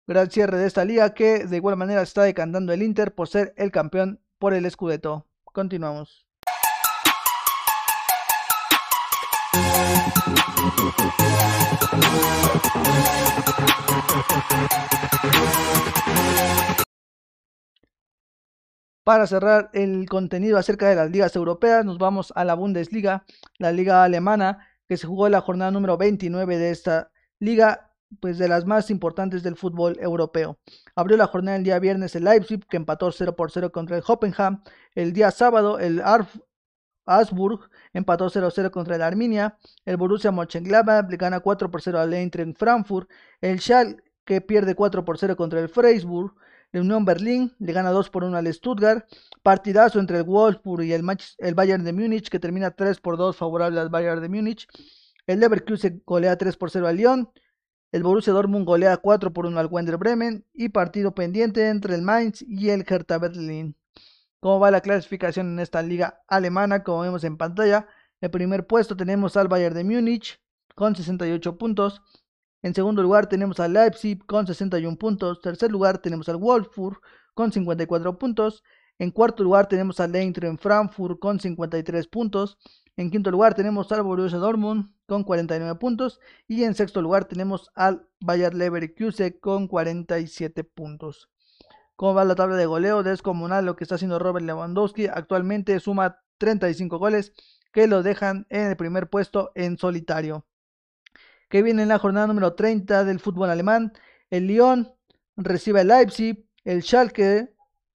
Gran cierre de esta liga que de igual manera está decantando el Inter por ser el campeón por el Scudetto. Continuamos. Para cerrar el contenido acerca de las ligas europeas, nos vamos a la Bundesliga, la liga alemana, que se jugó la jornada número 29 de esta liga, pues de las más importantes del fútbol europeo. Abrió la jornada el día viernes el Leipzig, que empató 0 por 0 contra el Hoffenheim. El día sábado el Arf Asburg empató 0-0 contra el Arminia. El Borussia Mönchengladbach gana 4 por 0 al Eintracht Frankfurt. El Schalke pierde 4 por 0 contra el Freiburg. El Unión Berlín le gana 2 por 1 al Stuttgart. Partidazo entre el Wolfsburg y el, el Bayern de Múnich, que termina 3 por 2 favorable al Bayern de Múnich. El Leverkusen golea 3 por 0 al Lyon. El Borussia Dortmund golea 4 por 1 al Wender Bremen. Y partido pendiente entre el Mainz y el Hertha Berlin. ¿Cómo va la clasificación en esta liga alemana? Como vemos en pantalla, el primer puesto tenemos al Bayern de Múnich con 68 puntos. En segundo lugar tenemos al Leipzig con 61 puntos. Tercer lugar tenemos al Wolfsburg con 54 puntos. En cuarto lugar tenemos al en Frankfurt con 53 puntos. En quinto lugar tenemos al Borussia Dortmund con 49 puntos. Y en sexto lugar tenemos al Bayer Leverkusen con 47 puntos. ¿Cómo va la tabla de goleo? Descomunal lo que está haciendo Robert Lewandowski. Actualmente suma 35 goles que lo dejan en el primer puesto en solitario que viene en la jornada número 30 del fútbol alemán. El Lyon recibe al Leipzig, el Schalke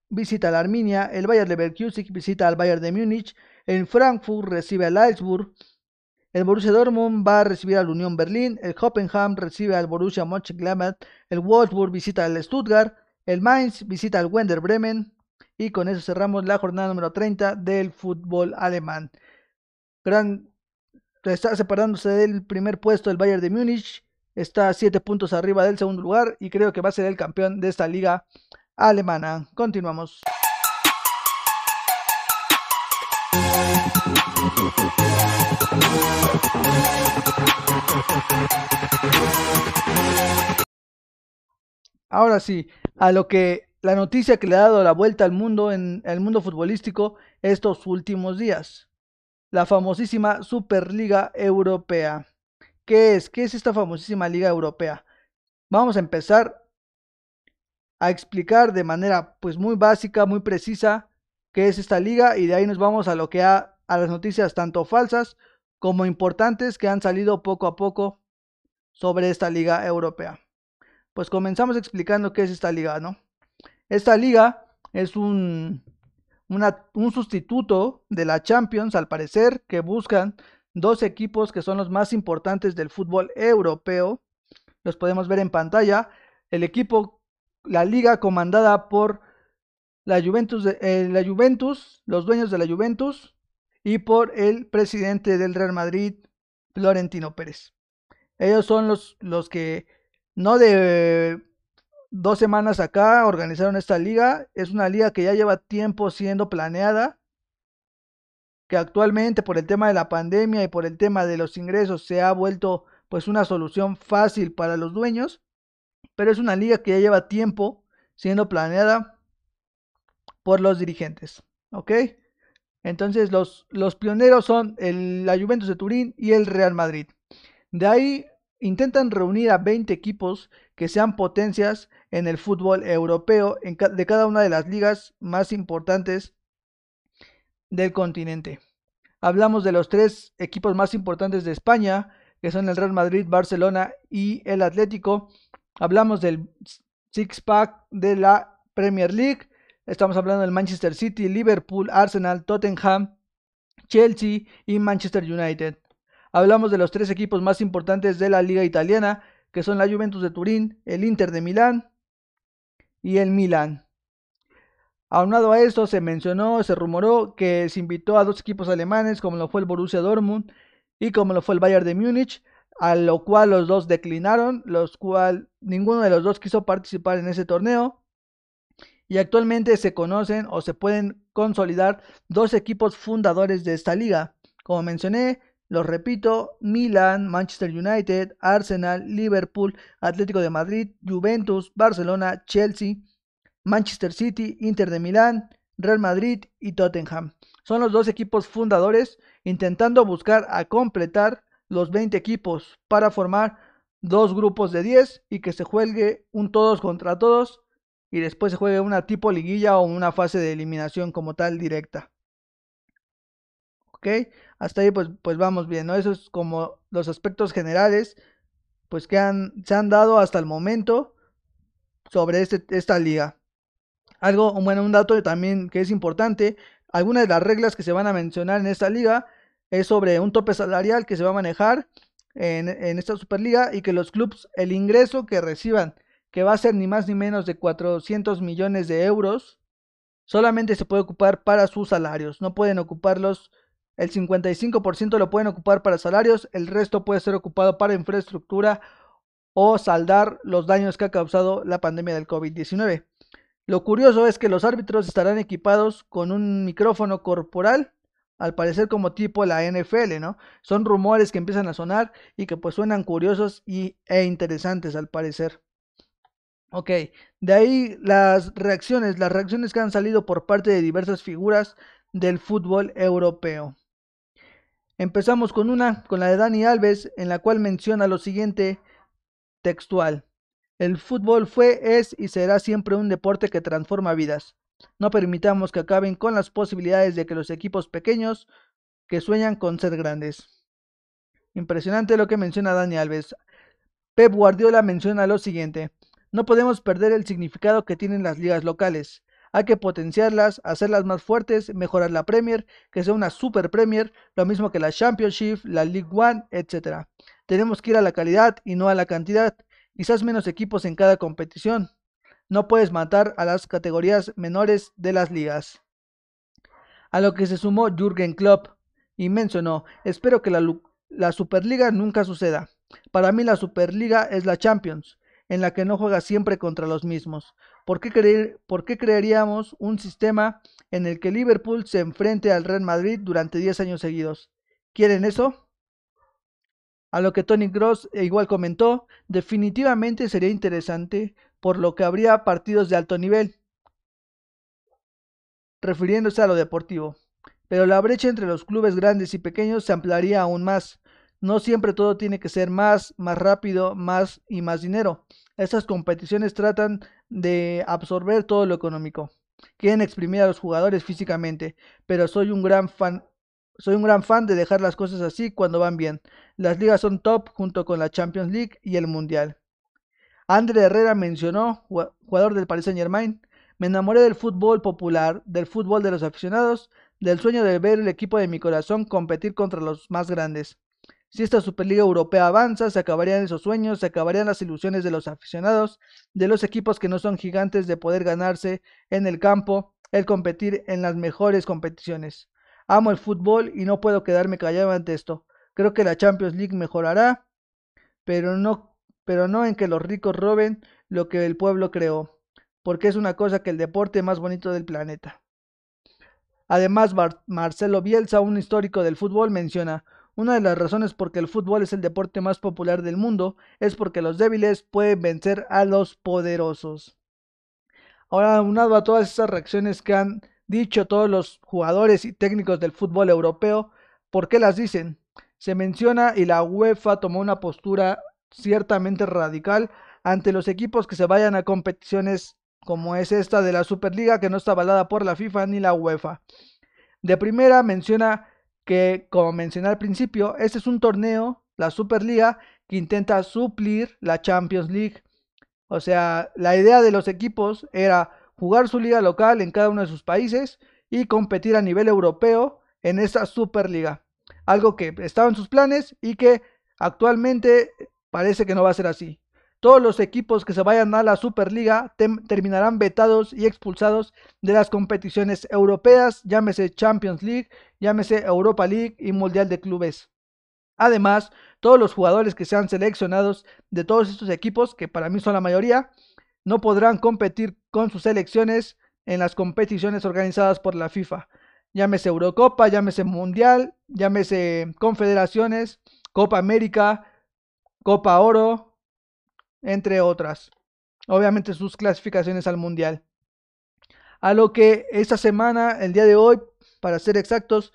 visita al Arminia, el Bayern Leverkusen visita al Bayern de Múnich, el Frankfurt recibe al Augsburg, el Borussia Dortmund va a recibir al Unión Berlín, el Hoffenheim recibe al Borussia Mönchengladbach, el Wolfsburg visita al Stuttgart, el Mainz visita al Wender Bremen y con eso cerramos la jornada número 30 del fútbol alemán. Gran está separándose del primer puesto el Bayern de Múnich, está a 7 puntos arriba del segundo lugar y creo que va a ser el campeón de esta liga alemana. Continuamos. Ahora sí, a lo que la noticia que le ha dado la vuelta al mundo en el mundo futbolístico estos últimos días la famosísima Superliga Europea. ¿Qué es? ¿Qué es esta famosísima Liga Europea? Vamos a empezar a explicar de manera pues muy básica, muy precisa qué es esta liga y de ahí nos vamos a lo que ha a las noticias tanto falsas como importantes que han salido poco a poco sobre esta liga europea. Pues comenzamos explicando qué es esta liga, ¿no? Esta liga es un un sustituto de la Champions, al parecer, que buscan dos equipos que son los más importantes del fútbol europeo. Los podemos ver en pantalla. El equipo, la liga comandada por la Juventus, eh, la Juventus, los dueños de la Juventus y por el presidente del Real Madrid, Florentino Pérez. Ellos son los, los que no de dos semanas acá organizaron esta liga. Es una liga que ya lleva tiempo siendo planeada, que actualmente por el tema de la pandemia y por el tema de los ingresos se ha vuelto pues una solución fácil para los dueños, pero es una liga que ya lleva tiempo siendo planeada por los dirigentes, ¿ok? Entonces los, los pioneros son el, la Juventus de Turín y el Real Madrid. De ahí intentan reunir a 20 equipos que sean potencias en el fútbol europeo de cada una de las ligas más importantes del continente. Hablamos de los tres equipos más importantes de España, que son el Real Madrid, Barcelona y el Atlético. Hablamos del six pack de la Premier League. Estamos hablando del Manchester City, Liverpool, Arsenal, Tottenham, Chelsea y Manchester United. Hablamos de los tres equipos más importantes de la liga italiana, que son la Juventus de Turín, el Inter de Milán y el Milan. Aunado a esto, se mencionó, se rumoró que se invitó a dos equipos alemanes, como lo fue el Borussia Dortmund y como lo fue el Bayern de Múnich, a lo cual los dos declinaron, los cual ninguno de los dos quiso participar en ese torneo. Y actualmente se conocen o se pueden consolidar dos equipos fundadores de esta liga. Como mencioné, los repito, Milan, Manchester United, Arsenal, Liverpool, Atlético de Madrid, Juventus, Barcelona, Chelsea, Manchester City, Inter de Milán, Real Madrid y Tottenham. Son los dos equipos fundadores intentando buscar a completar los 20 equipos para formar dos grupos de 10 y que se juegue un todos contra todos y después se juegue una tipo liguilla o una fase de eliminación como tal directa. Hasta ahí pues, pues vamos bien, ¿no? Eso es como los aspectos generales pues que han, se han dado hasta el momento sobre este, esta liga. Algo, bueno, un dato también que es importante, algunas de las reglas que se van a mencionar en esta liga es sobre un tope salarial que se va a manejar en, en esta Superliga y que los clubes, el ingreso que reciban, que va a ser ni más ni menos de 400 millones de euros, solamente se puede ocupar para sus salarios, no pueden ocuparlos el 55% lo pueden ocupar para salarios, el resto puede ser ocupado para infraestructura o saldar los daños que ha causado la pandemia del COVID-19. Lo curioso es que los árbitros estarán equipados con un micrófono corporal, al parecer como tipo la NFL, ¿no? Son rumores que empiezan a sonar y que pues suenan curiosos y, e interesantes al parecer. Ok, de ahí las reacciones, las reacciones que han salido por parte de diversas figuras del fútbol europeo. Empezamos con una, con la de Dani Alves, en la cual menciona lo siguiente textual. El fútbol fue, es y será siempre un deporte que transforma vidas. No permitamos que acaben con las posibilidades de que los equipos pequeños que sueñan con ser grandes. Impresionante lo que menciona Dani Alves. Pep Guardiola menciona lo siguiente. No podemos perder el significado que tienen las ligas locales. Hay que potenciarlas, hacerlas más fuertes, mejorar la Premier, que sea una Super Premier, lo mismo que la Championship, la League One, etc. Tenemos que ir a la calidad y no a la cantidad, quizás menos equipos en cada competición. No puedes matar a las categorías menores de las ligas. A lo que se sumó Jürgen Klopp y mencionó, espero que la, la Superliga nunca suceda. Para mí la Superliga es la Champions en la que no juega siempre contra los mismos. ¿Por qué, creer, ¿Por qué creeríamos un sistema en el que Liverpool se enfrente al Real Madrid durante 10 años seguidos? ¿Quieren eso? A lo que Tony Gross igual comentó, definitivamente sería interesante, por lo que habría partidos de alto nivel, refiriéndose a lo deportivo. Pero la brecha entre los clubes grandes y pequeños se ampliaría aún más. No siempre todo tiene que ser más, más rápido, más y más dinero. Estas competiciones tratan de absorber todo lo económico. Quieren exprimir a los jugadores físicamente, pero soy un gran fan soy un gran fan de dejar las cosas así cuando van bien. Las ligas son top junto con la Champions League y el Mundial. André Herrera mencionó, jugador del Paris Saint Germain, me enamoré del fútbol popular, del fútbol de los aficionados, del sueño de ver el equipo de mi corazón competir contra los más grandes. Si esta Superliga Europea avanza, se acabarían esos sueños, se acabarían las ilusiones de los aficionados, de los equipos que no son gigantes de poder ganarse en el campo, el competir en las mejores competiciones. Amo el fútbol y no puedo quedarme callado ante esto. Creo que la Champions League mejorará, pero no, pero no en que los ricos roben lo que el pueblo creó, porque es una cosa que el deporte más bonito del planeta. Además, Marcelo Bielsa, un histórico del fútbol, menciona, una de las razones por que el fútbol es el deporte más popular del mundo es porque los débiles pueden vencer a los poderosos. Ahora, aunado a todas esas reacciones que han dicho todos los jugadores y técnicos del fútbol europeo, ¿por qué las dicen? Se menciona y la UEFA tomó una postura ciertamente radical ante los equipos que se vayan a competiciones como es esta de la Superliga que no está avalada por la FIFA ni la UEFA. De primera menciona que, como mencioné al principio, este es un torneo, la Superliga, que intenta suplir la Champions League. O sea, la idea de los equipos era jugar su liga local en cada uno de sus países y competir a nivel europeo en esta Superliga. Algo que estaba en sus planes y que actualmente parece que no va a ser así. Todos los equipos que se vayan a la Superliga terminarán vetados y expulsados de las competiciones europeas, llámese Champions League, llámese Europa League y Mundial de Clubes. Además, todos los jugadores que sean seleccionados de todos estos equipos, que para mí son la mayoría, no podrán competir con sus selecciones en las competiciones organizadas por la FIFA. Llámese Eurocopa, llámese Mundial, llámese Confederaciones, Copa América, Copa Oro, entre otras. Obviamente sus clasificaciones al Mundial. A lo que esta semana, el día de hoy, para ser exactos,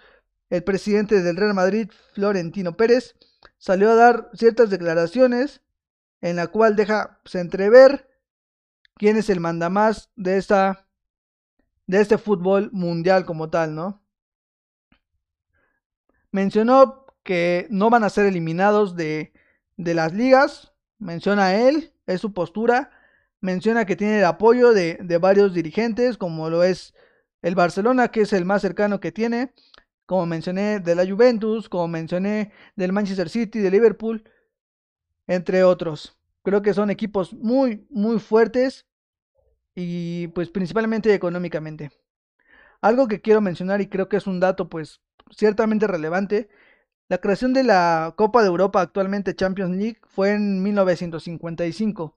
el presidente del Real Madrid, Florentino Pérez, salió a dar ciertas declaraciones en la cual deja pues, entrever quién es el mandamás de esta de este fútbol mundial como tal, ¿no? Mencionó que no van a ser eliminados de, de las ligas, menciona él, es su postura, menciona que tiene el apoyo de, de varios dirigentes, como lo es el Barcelona, que es el más cercano que tiene, como mencioné de la Juventus, como mencioné del Manchester City, de Liverpool, entre otros. Creo que son equipos muy, muy fuertes y pues principalmente económicamente. Algo que quiero mencionar y creo que es un dato pues ciertamente relevante, la creación de la Copa de Europa actualmente Champions League fue en 1955.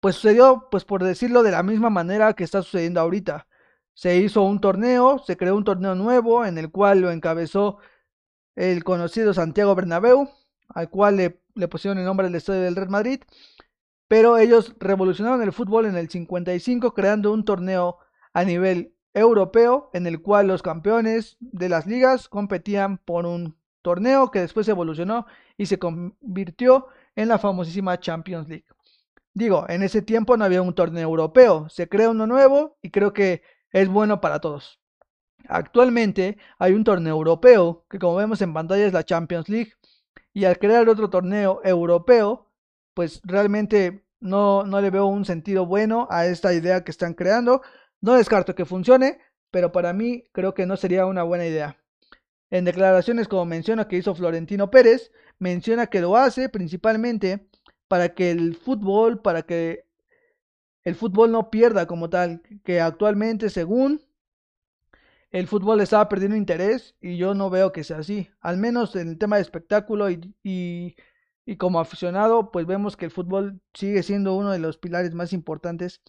Pues sucedió, pues por decirlo de la misma manera que está sucediendo ahorita. Se hizo un torneo, se creó un torneo nuevo en el cual lo encabezó el conocido Santiago Bernabéu, al cual le, pusieron el nombre del Estadio del Real Madrid pero ellos revolucionaron el fútbol en el 55 creando un torneo a nivel europeo en el cual los campeones de las ligas competían por un torneo que después evolucionó y se convirtió en la famosísima Champions League. Digo, en ese tiempo no había un torneo europeo, se crea uno nuevo y creo que es bueno para todos. Actualmente hay un torneo europeo que como vemos en pantalla es la Champions League y al crear otro torneo europeo pues realmente no, no le veo un sentido bueno a esta idea que están creando. No descarto que funcione, pero para mí creo que no sería una buena idea. En declaraciones como menciona que hizo Florentino Pérez, menciona que lo hace principalmente para que el fútbol, para que el fútbol no pierda como tal, que actualmente según el fútbol estaba perdiendo interés y yo no veo que sea así, al menos en el tema de espectáculo y y como aficionado, pues vemos que el fútbol sigue siendo uno de los pilares más importantes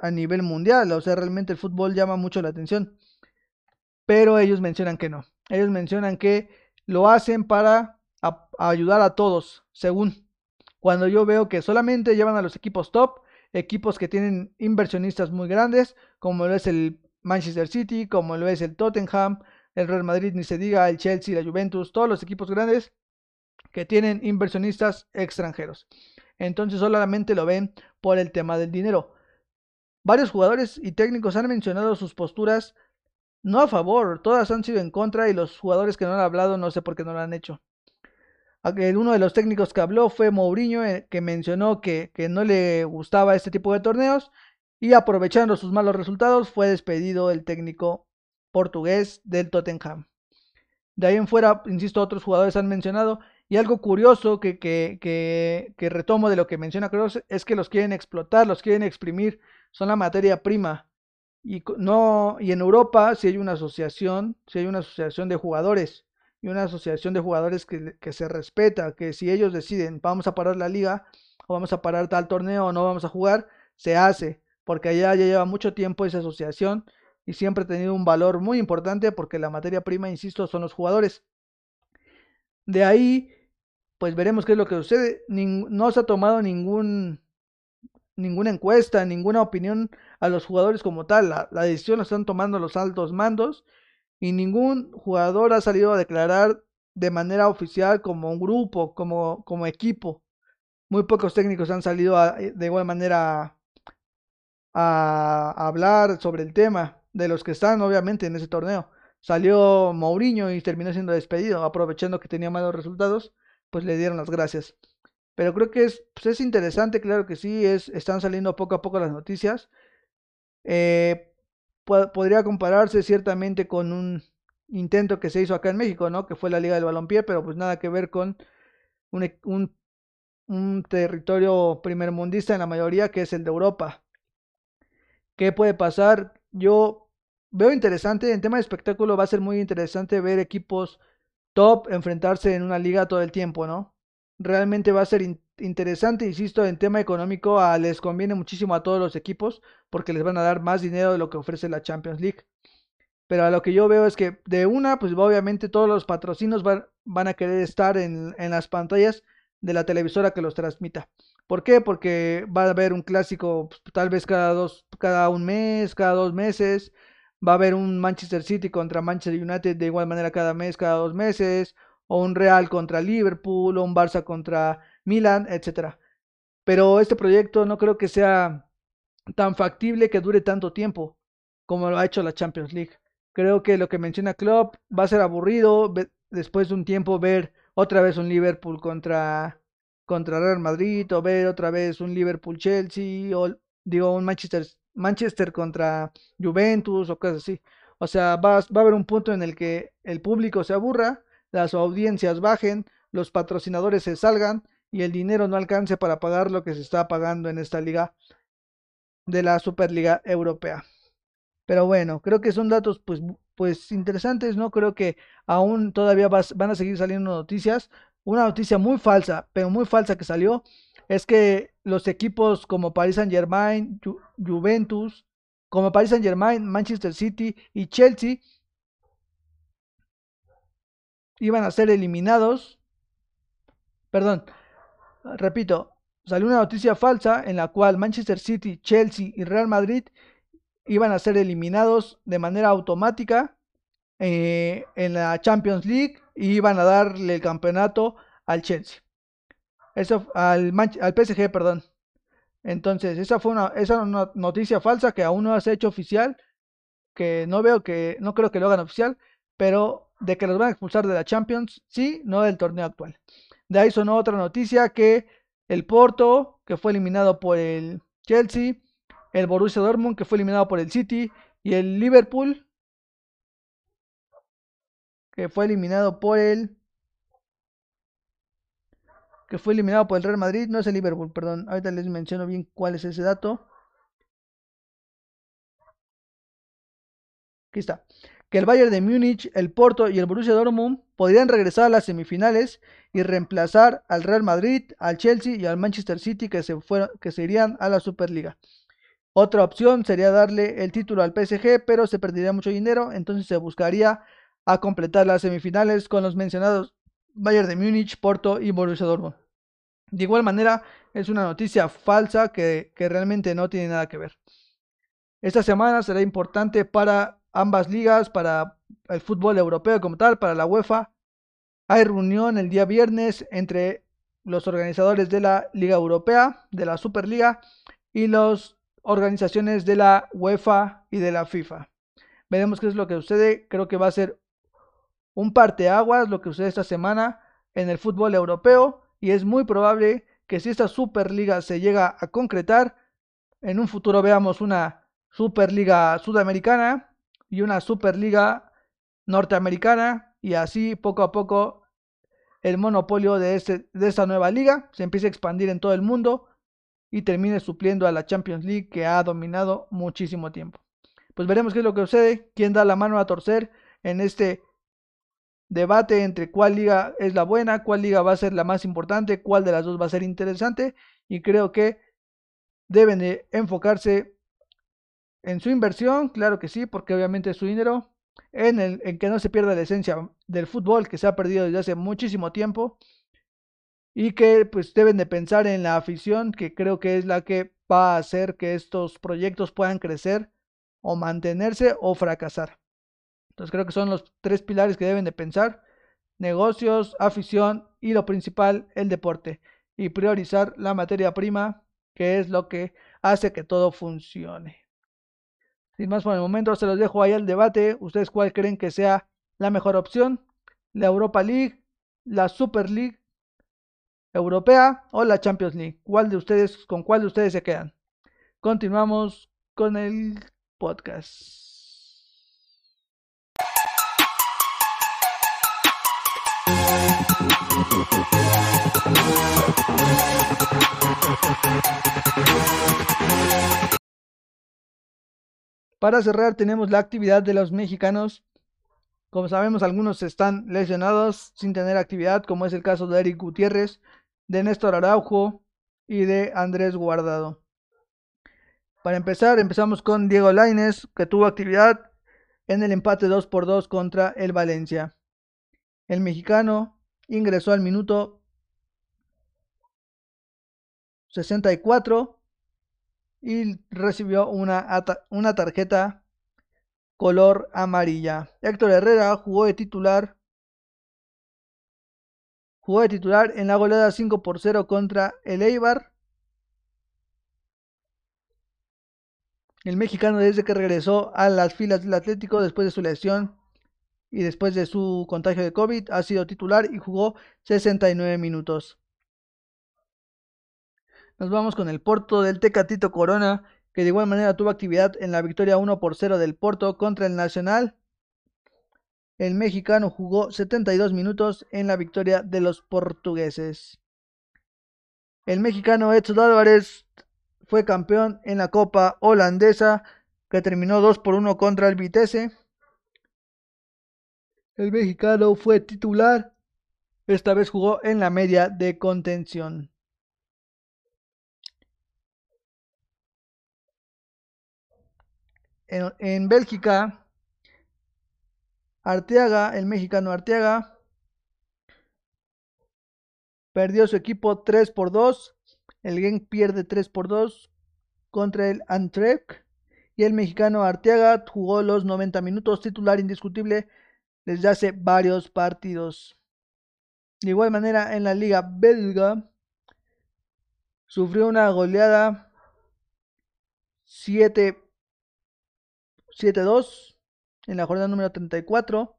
a nivel mundial. O sea, realmente el fútbol llama mucho la atención. Pero ellos mencionan que no. Ellos mencionan que lo hacen para ayudar a todos, según. Cuando yo veo que solamente llevan a los equipos top, equipos que tienen inversionistas muy grandes, como lo es el Manchester City, como lo es el Tottenham, el Real Madrid, ni se diga, el Chelsea, la Juventus, todos los equipos grandes que tienen inversionistas extranjeros. Entonces solamente lo ven por el tema del dinero. Varios jugadores y técnicos han mencionado sus posturas no a favor, todas han sido en contra y los jugadores que no han hablado no sé por qué no lo han hecho. Uno de los técnicos que habló fue Mourinho, eh, que mencionó que, que no le gustaba este tipo de torneos y aprovechando sus malos resultados fue despedido el técnico portugués del Tottenham. De ahí en fuera, insisto, otros jugadores han mencionado y algo curioso que, que, que, retomo de lo que menciona Cross es que los quieren explotar, los quieren exprimir, son la materia prima. Y, no, y en Europa si hay una asociación, si hay una asociación de jugadores y una asociación de jugadores que, que se respeta, que si ellos deciden vamos a parar la liga o vamos a parar tal torneo o no vamos a jugar, se hace, porque allá ya lleva mucho tiempo esa asociación y siempre ha tenido un valor muy importante porque la materia prima, insisto, son los jugadores. De ahí, pues veremos qué es lo que sucede. no se ha tomado ningún, ninguna encuesta, ninguna opinión a los jugadores como tal. La, decisión la están tomando los altos mandos y ningún jugador ha salido a declarar de manera oficial como un grupo, como, como equipo. Muy pocos técnicos han salido de igual manera a, a hablar sobre el tema, de los que están obviamente en ese torneo. salió Mourinho y terminó siendo despedido, aprovechando que tenía malos resultados, pues le dieron las gracias. Pero creo que es, pues es interesante, claro que sí, es, están saliendo poco a poco las noticias. Eh, podría compararse ciertamente con un intento que se hizo acá en México, ¿no? Que fue la Liga del Balompié, pero pues nada que ver con un, e, un, un territorio primermundista en la mayoría, que es el de Europa. ¿Qué puede pasar? Yo veo interesante, en tema de espectáculo va a ser muy interesante ver equipos top enfrentarse en una liga todo el tiempo, ¿no? Realmente va a ser interesante, insisto, en tema económico a, les conviene muchísimo a todos los equipos porque les van a dar más dinero de lo que ofrece la Champions League. Pero a lo que yo veo es que de una, pues obviamente todos los patrocinos van, van a querer estar en, en las pantallas de la televisora que los transmita. ¿Por qué? Porque va a haber un clásico pues, tal vez cada dos, cada un mes, cada dos meses. Va a haber un Manchester City contra Manchester United de igual manera cada mes, cada dos meses. O un Real contra Liverpool, o un Barça contra Milan, etcétera. Pero este proyecto no creo que sea tan factible que dure tanto tiempo como lo ha hecho la Champions League. Creo que lo que menciona Klopp va a ser aburrido después de un tiempo ver otra vez un Liverpool contra contra Real Madrid o ver otra vez un Liverpool Chelsea o digo un Manchester Manchester contra Juventus o cosas así. O sea, va, va a haber un punto en el que el público se aburra, las audiencias bajen, los patrocinadores se salgan y el dinero no alcance para pagar lo que se está pagando en esta liga de la Superliga Europea. Pero bueno, creo que son datos pues, pues interesantes, ¿no? Creo que aún todavía van a seguir saliendo noticias. Una noticia muy falsa, pero muy falsa que salió, es que los equipos como Paris Saint Germain, Juventus, como Paris Saint Germain, Manchester City y Chelsea iban a ser eliminados. Perdón, repito, salió una noticia falsa en la cual Manchester City, Chelsea y Real Madrid iban a ser eliminados de manera automática eh, en la Champions League y iban a darle el campeonato al Chelsea. Eso al, al PSG, perdón. Entonces, esa fue una, esa una noticia falsa que aún no se ha hecho oficial, que no veo que, no creo que lo hagan oficial, pero de que los van a expulsar de la Champions, sí, no del torneo actual. De ahí sonó otra noticia que el Porto, que fue eliminado por el Chelsea, el Borussia Dortmund, que fue eliminado por el City, y el Liverpool, que fue eliminado por el que fue eliminado por el Real Madrid, no es el Liverpool, perdón, ahorita les menciono bien cuál es ese dato. Aquí está. Que el Bayern de Múnich, el Porto y el Borussia Dortmund podrían regresar a las semifinales y reemplazar al Real Madrid, al Chelsea y al Manchester City que se, fueron, que irían a la Superliga. Otra opción sería darle el título al PSG, pero se perdería mucho dinero, entonces se buscaría a completar las semifinales con los mencionados Bayern de Múnich, Porto y Borussia Dortmund. De igual manera, es una noticia falsa que, que realmente no tiene nada que ver. Esta semana será importante para ambas ligas, para el fútbol europeo como tal, para la UEFA. Hay reunión el día viernes entre los organizadores de la Liga Europea, de la Superliga y los organizaciones de la UEFA y de la FIFA. Veremos qué es lo que sucede. Creo que va a ser un parteaguas lo que sucede esta semana en el fútbol europeo y es muy probable que si esta Superliga se llega a concretar, en un futuro veamos una Superliga Sudamericana y una Superliga Norteamericana y así poco a poco el monopolio de, este, de esta nueva liga se empiece a expandir en todo el mundo y termine supliendo a la Champions League que ha dominado muchísimo tiempo. Pues veremos qué es lo que sucede, quién da la mano a torcer en este debate entre cuál liga es la buena, cuál liga va a ser la más importante, cuál de las dos va a ser interesante y creo que deben de enfocarse en su inversión, claro que sí, porque obviamente es su dinero, en, el, en que no se pierda la esencia del fútbol que se ha perdido desde hace muchísimo tiempo y que pues deben de pensar en la afición que creo que es la que va a hacer que estos proyectos puedan crecer o mantenerse o fracasar. Entonces creo que son los tres pilares que deben de pensar, negocios, afición y lo principal, el deporte y priorizar la materia prima que es lo que hace que todo funcione. Sin más por el momento, se los dejo ahí al debate. ¿Ustedes cuál creen que sea la mejor opción? ¿La Europa League? ¿La Super League? ¿Europea o la Champions League? ¿Cuál de ustedes, con cuál de ustedes se quedan? Continuamos con el podcast. Para cerrar tenemos la actividad de los mexicanos. Como sabemos algunos están lesionados sin tener actividad, como es el caso de Eric Gutiérrez, de Néstor Araujo y de Andrés Guardado. Para empezar, empezamos con Diego Laines, que tuvo actividad en el empate 2 por 2 contra el Valencia. El mexicano ingresó al minuto 64 y recibió una, una tarjeta color amarilla. Héctor Herrera jugó de titular. Jugó de titular en la goleada 5 por 0 contra el Eibar. El mexicano desde que regresó a las filas del Atlético después de su lesión y después de su contagio de COVID ha sido titular y jugó 69 minutos. Nos vamos con el Porto del Tecatito Corona, que de igual manera tuvo actividad en la victoria 1 por 0 del Porto contra el Nacional. El mexicano jugó 72 minutos en la victoria de los portugueses. El mexicano Edson Álvarez fue campeón en la Copa Holandesa, que terminó 2 por 1 contra el Vitesse. El mexicano fue titular. Esta vez jugó en la media de contención. En, Bélgica, Arteaga, el mexicano Arteaga, perdió su equipo 3 por 2. El Genk pierde 3 por 2 contra el Antwerp. Y el mexicano Arteaga jugó los 90 minutos, titular indiscutible desde hace varios partidos. De igual manera, en la liga belga, sufrió una goleada 7 7-2 en la jornada número 34,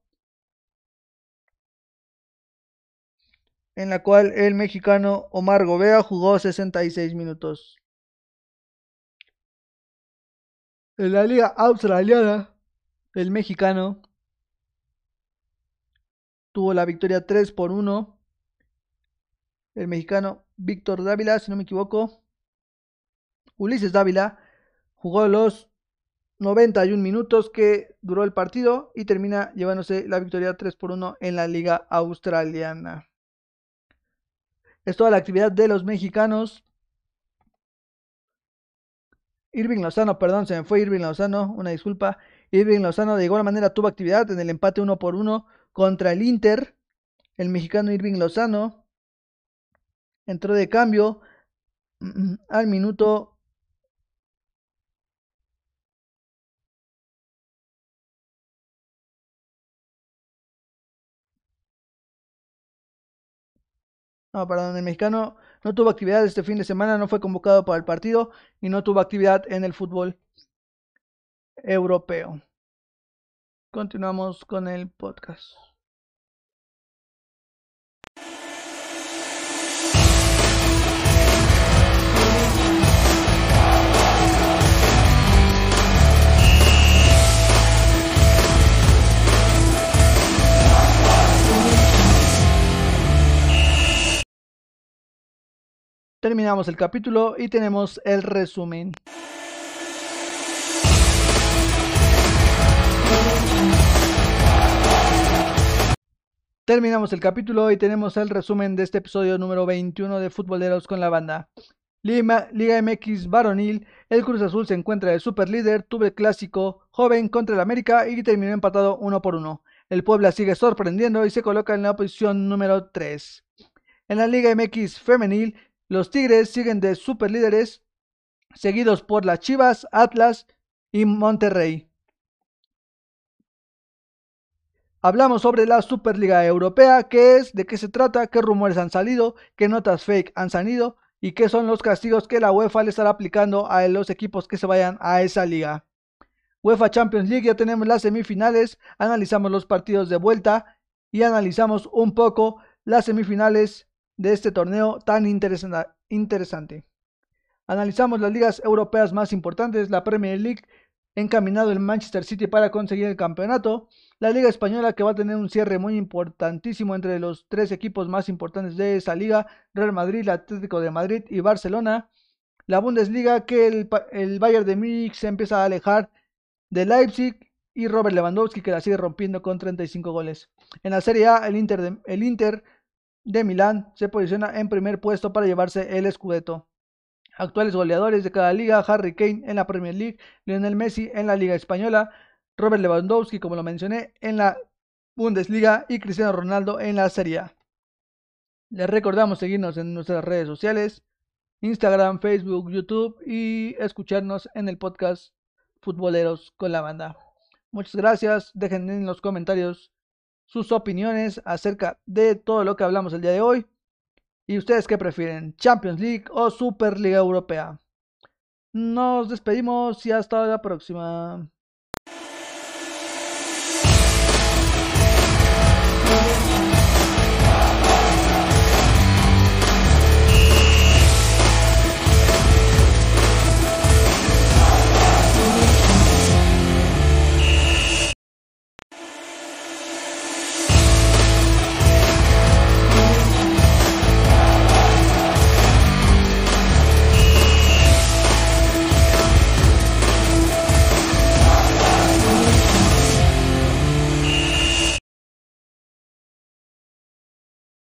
en la cual el mexicano Omar Gobea jugó 66 minutos. En la liga australiana, el mexicano tuvo la victoria 3 por 1. El mexicano Víctor Dávila, si no me equivoco, Ulises Dávila jugó los 91 minutos que duró el partido y termina llevándose la victoria 3 por 1 en la liga australiana. Es toda la actividad de los mexicanos. Irving Lozano, perdón, se me fue Irving Lozano, una disculpa. Irving Lozano de igual manera tuvo actividad en el empate 1 por 1 contra el Inter. El mexicano Irving Lozano entró de cambio al minuto No, perdón, el mexicano no tuvo actividad este fin de semana, no fue convocado para el partido y no tuvo actividad en el fútbol europeo. Continuamos con el podcast. Terminamos el capítulo y tenemos el resumen. Terminamos el capítulo y tenemos el resumen de este episodio número 21 de Futboleros con la banda. Liga, Liga MX varonil, el Cruz Azul se encuentra de super líder, tuvo el clásico joven contra el América y terminó empatado uno por uno. El Puebla sigue sorprendiendo y se coloca en la posición número 3. En la Liga MX femenil, los Tigres siguen de superlíderes, seguidos por las Chivas, Atlas y Monterrey. Hablamos sobre la Superliga Europea, qué es, de qué se trata, qué rumores han salido, qué notas fake han salido y qué son los castigos que la UEFA le estará aplicando a los equipos que se vayan a esa liga. UEFA Champions League ya tenemos las semifinales, analizamos los partidos de vuelta y analizamos un poco las semifinales de este torneo tan interesante. Analizamos las ligas europeas más importantes, la Premier League encaminado el Manchester City para conseguir el campeonato, la Liga Española que va a tener un cierre muy importantísimo entre los tres equipos más importantes de esa liga, Real Madrid, Atlético de Madrid y Barcelona, la Bundesliga que el, el Bayern de Múnich se empieza a alejar de Leipzig y Robert Lewandowski que la sigue rompiendo con 35 goles. En la Serie A el Inter el Inter de Milán se posiciona en primer puesto para llevarse el Scudetto. Actuales goleadores de cada liga, Harry Kane en la Premier League, Lionel Messi en la Liga Española, Robert Lewandowski, como lo mencioné, en la Bundesliga y Cristiano Ronaldo en la Serie A. Les recordamos seguirnos en nuestras redes sociales, Instagram, Facebook, YouTube y escucharnos en el podcast Futboleros con la Banda. Muchas gracias, dejen en los comentarios sus opiniones acerca de todo lo que hablamos el día de hoy. ¿Y ustedes qué prefieren? ¿Champions League o Superliga Europea? Nos despedimos y hasta la próxima.